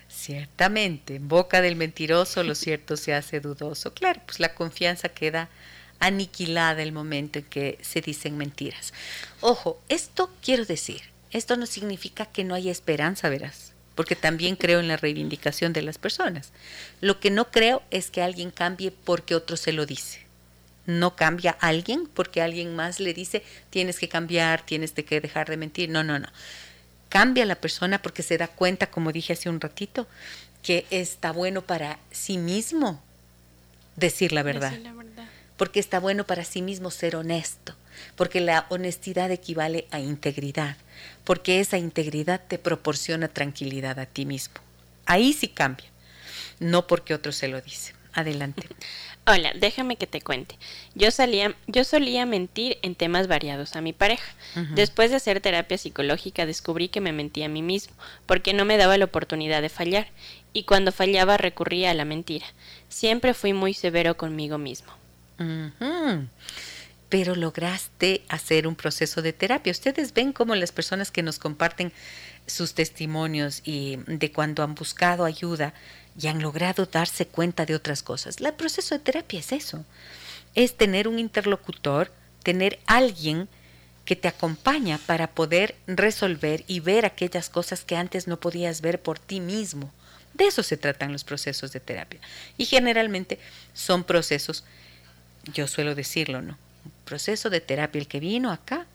Ciertamente, en boca del mentiroso lo cierto se hace dudoso. Claro, pues la confianza queda aniquilada el momento en que se dicen mentiras. Ojo, esto quiero decir, esto no significa que no haya esperanza, verás, porque también creo en la reivindicación de las personas. Lo que no creo es que alguien cambie porque otro se lo dice. No cambia alguien porque alguien más le dice tienes que cambiar, tienes que dejar de mentir. No, no, no. Cambia la persona porque se da cuenta, como dije hace un ratito, que está bueno para sí mismo decir la verdad. Decir la verdad porque está bueno para sí mismo ser honesto, porque la honestidad equivale a integridad, porque esa integridad te proporciona tranquilidad a ti mismo. Ahí sí cambia, no porque otro se lo dice. Adelante. Hola, déjame que te cuente. Yo salía, yo solía mentir en temas variados a mi pareja. Después de hacer terapia psicológica descubrí que me mentía a mí mismo, porque no me daba la oportunidad de fallar, y cuando fallaba recurría a la mentira. Siempre fui muy severo conmigo mismo. Pero lograste hacer un proceso de terapia. Ustedes ven cómo las personas que nos comparten sus testimonios y de cuando han buscado ayuda, y han logrado darse cuenta de otras cosas. El proceso de terapia es eso, es tener un interlocutor, tener alguien que te acompaña para poder resolver y ver aquellas cosas que antes no podías ver por ti mismo. De eso se tratan los procesos de terapia. Y generalmente son procesos, yo suelo decirlo, ¿no? Un proceso de terapia, el que vino acá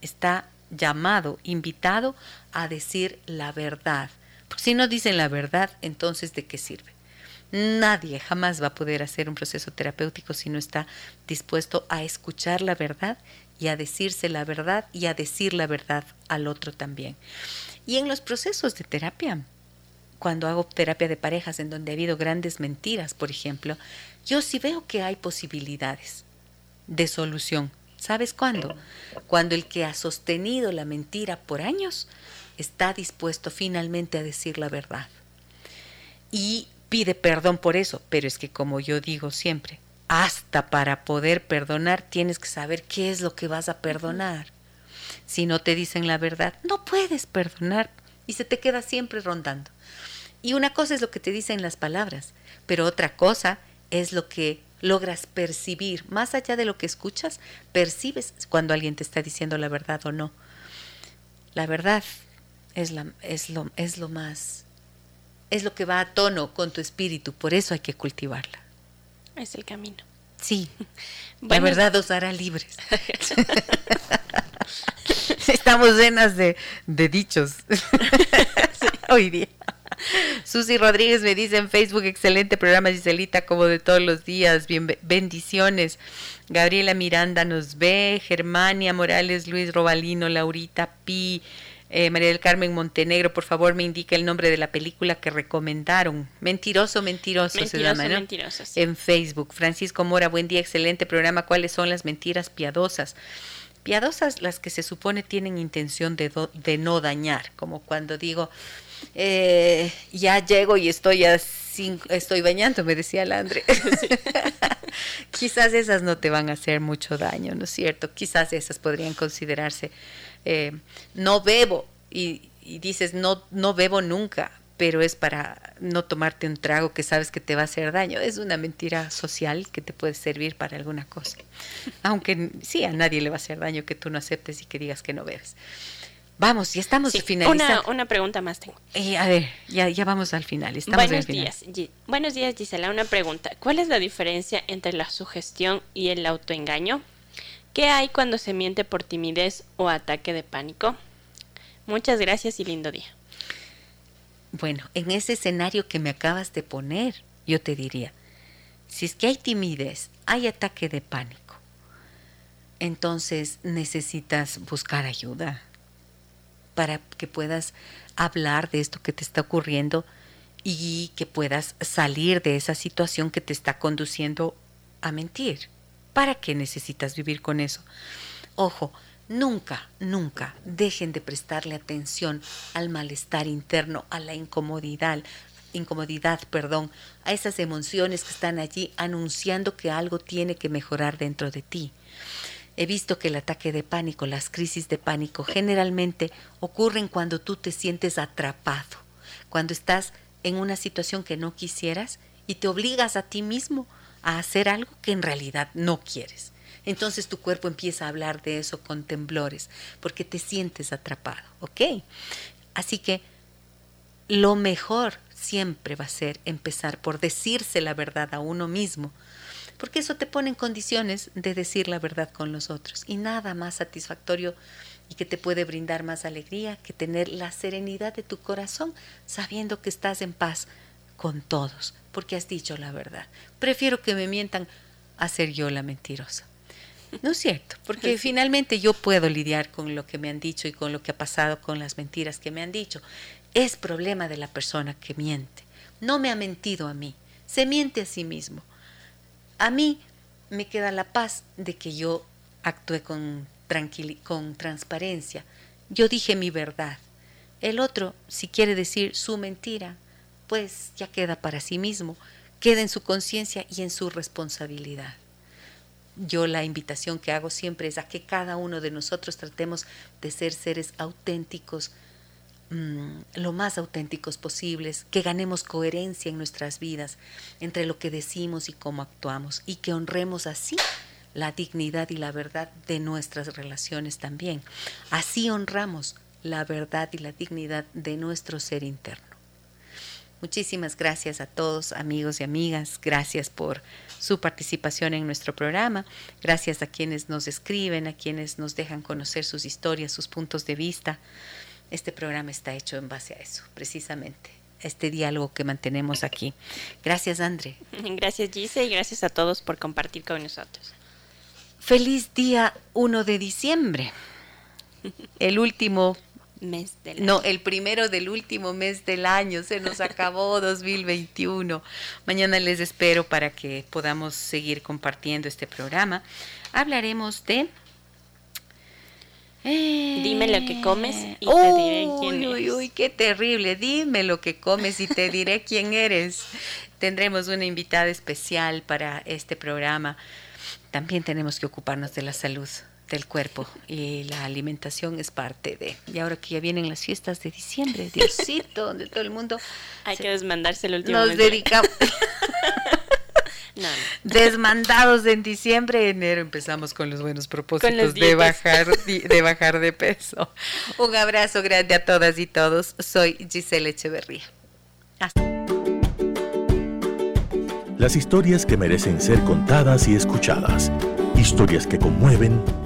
está llamado, invitado a decir la verdad si no dicen la verdad, entonces ¿de qué sirve? Nadie jamás va a poder hacer un proceso terapéutico si no está dispuesto a escuchar la verdad y a decirse la verdad y a decir la verdad al otro también. Y en los procesos de terapia, cuando hago terapia de parejas en donde ha habido grandes mentiras, por ejemplo, yo sí veo que hay posibilidades de solución. ¿Sabes cuándo? Cuando el que ha sostenido la mentira por años está dispuesto finalmente a decir la verdad. Y pide perdón por eso, pero es que como yo digo siempre, hasta para poder perdonar tienes que saber qué es lo que vas a perdonar. Si no te dicen la verdad, no puedes perdonar y se te queda siempre rondando. Y una cosa es lo que te dicen las palabras, pero otra cosa es lo que logras percibir. Más allá de lo que escuchas, percibes cuando alguien te está diciendo la verdad o no. La verdad es, la, es, lo, es lo más, es lo que va a tono con tu espíritu, por eso hay que cultivarla. Es el camino. Sí, la verdad os hará libres. Estamos llenas de, de dichos hoy día. Susi Rodríguez me dice en Facebook, excelente programa Giselita, como de todos los días, Bien, bendiciones. Gabriela Miranda nos ve, Germania Morales, Luis Robalino, Laurita Pi, eh, María del Carmen Montenegro, por favor, me indica el nombre de la película que recomendaron. Mentiroso, mentiroso, se llama, ¿no? Mentiroso, En Facebook. Francisco Mora, buen día, excelente programa. ¿Cuáles son las mentiras piadosas? Piadosas las que se supone tienen intención de, de no dañar, como cuando digo, eh, ya llego y estoy a estoy bañando, me decía Landre. Quizás esas no te van a hacer mucho daño, ¿no es cierto? Quizás esas podrían considerarse eh, no bebo y, dices no, no bebo nunca, pero es para no tomarte un trago que sabes que te va a hacer daño. Es una mentira social que te puede servir para alguna cosa. Aunque sí, a nadie le va a hacer daño que tú no aceptes y que digas que no bebes. Vamos, ya estamos finalizando. Una, una, pregunta más tengo. Eh, a ver, ya, ya vamos al final. Estamos Buenos días. Buenos días, Gisela. Una pregunta. ¿Cuál es la diferencia entre la sugestión y el autoengaño? ¿Qué hay cuando se miente por timidez o ataque de pánico? Muchas gracias y lindo día. Bueno, en ese escenario que me acabas de poner, yo te diría, si es que hay timidez, hay ataque de pánico, entonces necesitas buscar ayuda para que puedas hablar de esto que te está ocurriendo y que puedas salir de esa situación que te está conduciendo a mentir. ¿Para qué necesitas vivir con eso? Ojo, nunca, nunca dejen de prestarle atención al malestar interno, a la incomodidad, incomodidad, perdón, a esas emociones que están allí anunciando que algo tiene que mejorar dentro de ti. He visto que el ataque de pánico, las crisis de pánico, generalmente ocurren cuando tú te sientes atrapado, cuando estás en una situación que no quisieras y te obligas a ti mismo a hacer algo que en realidad no quieres. Entonces tu cuerpo empieza a hablar de eso con temblores, porque te sientes atrapado, ¿ok? Así que lo mejor siempre va a ser empezar por decirse la verdad a uno mismo, porque eso te pone en condiciones de decir la verdad con los otros. Y nada más satisfactorio y que te puede brindar más alegría que tener la serenidad de tu corazón sabiendo que estás en paz con todos, porque has dicho la verdad. Prefiero que me mientan a ser yo la mentirosa. No es cierto, porque finalmente yo puedo lidiar con lo que me han dicho y con lo que ha pasado con las mentiras que me han dicho. Es problema de la persona que miente. No me ha mentido a mí, se miente a sí mismo. A mí me queda la paz de que yo actué con, con transparencia. Yo dije mi verdad. El otro, si quiere decir su mentira, pues ya queda para sí mismo, queda en su conciencia y en su responsabilidad. Yo la invitación que hago siempre es a que cada uno de nosotros tratemos de ser seres auténticos, mm, lo más auténticos posibles, que ganemos coherencia en nuestras vidas entre lo que decimos y cómo actuamos y que honremos así la dignidad y la verdad de nuestras relaciones también. Así honramos la verdad y la dignidad de nuestro ser interno. Muchísimas gracias a todos, amigos y amigas. Gracias por su participación en nuestro programa. Gracias a quienes nos escriben, a quienes nos dejan conocer sus historias, sus puntos de vista. Este programa está hecho en base a eso, precisamente, este diálogo que mantenemos aquí. Gracias, André. Gracias, Gise, y gracias a todos por compartir con nosotros. Feliz día 1 de diciembre, el último mes del año. No, el primero del último mes del año. Se nos acabó 2021. Mañana les espero para que podamos seguir compartiendo este programa. Hablaremos de... Dime lo que comes y te diré quién eres. Uy, uy, qué terrible. Dime lo que comes y te diré quién eres. Tendremos una invitada especial para este programa. También tenemos que ocuparnos de la salud del cuerpo y la alimentación es parte de. Y ahora que ya vienen las fiestas de diciembre, Diosito, donde todo el mundo... Hay que desmandarse el último Nos dedicamos... Desmandados en diciembre, enero empezamos con los buenos propósitos de bajar, de bajar de peso. Un abrazo grande a todas y todos. Soy Giselle Echeverría. Las historias que merecen ser contadas y escuchadas. Historias que conmueven,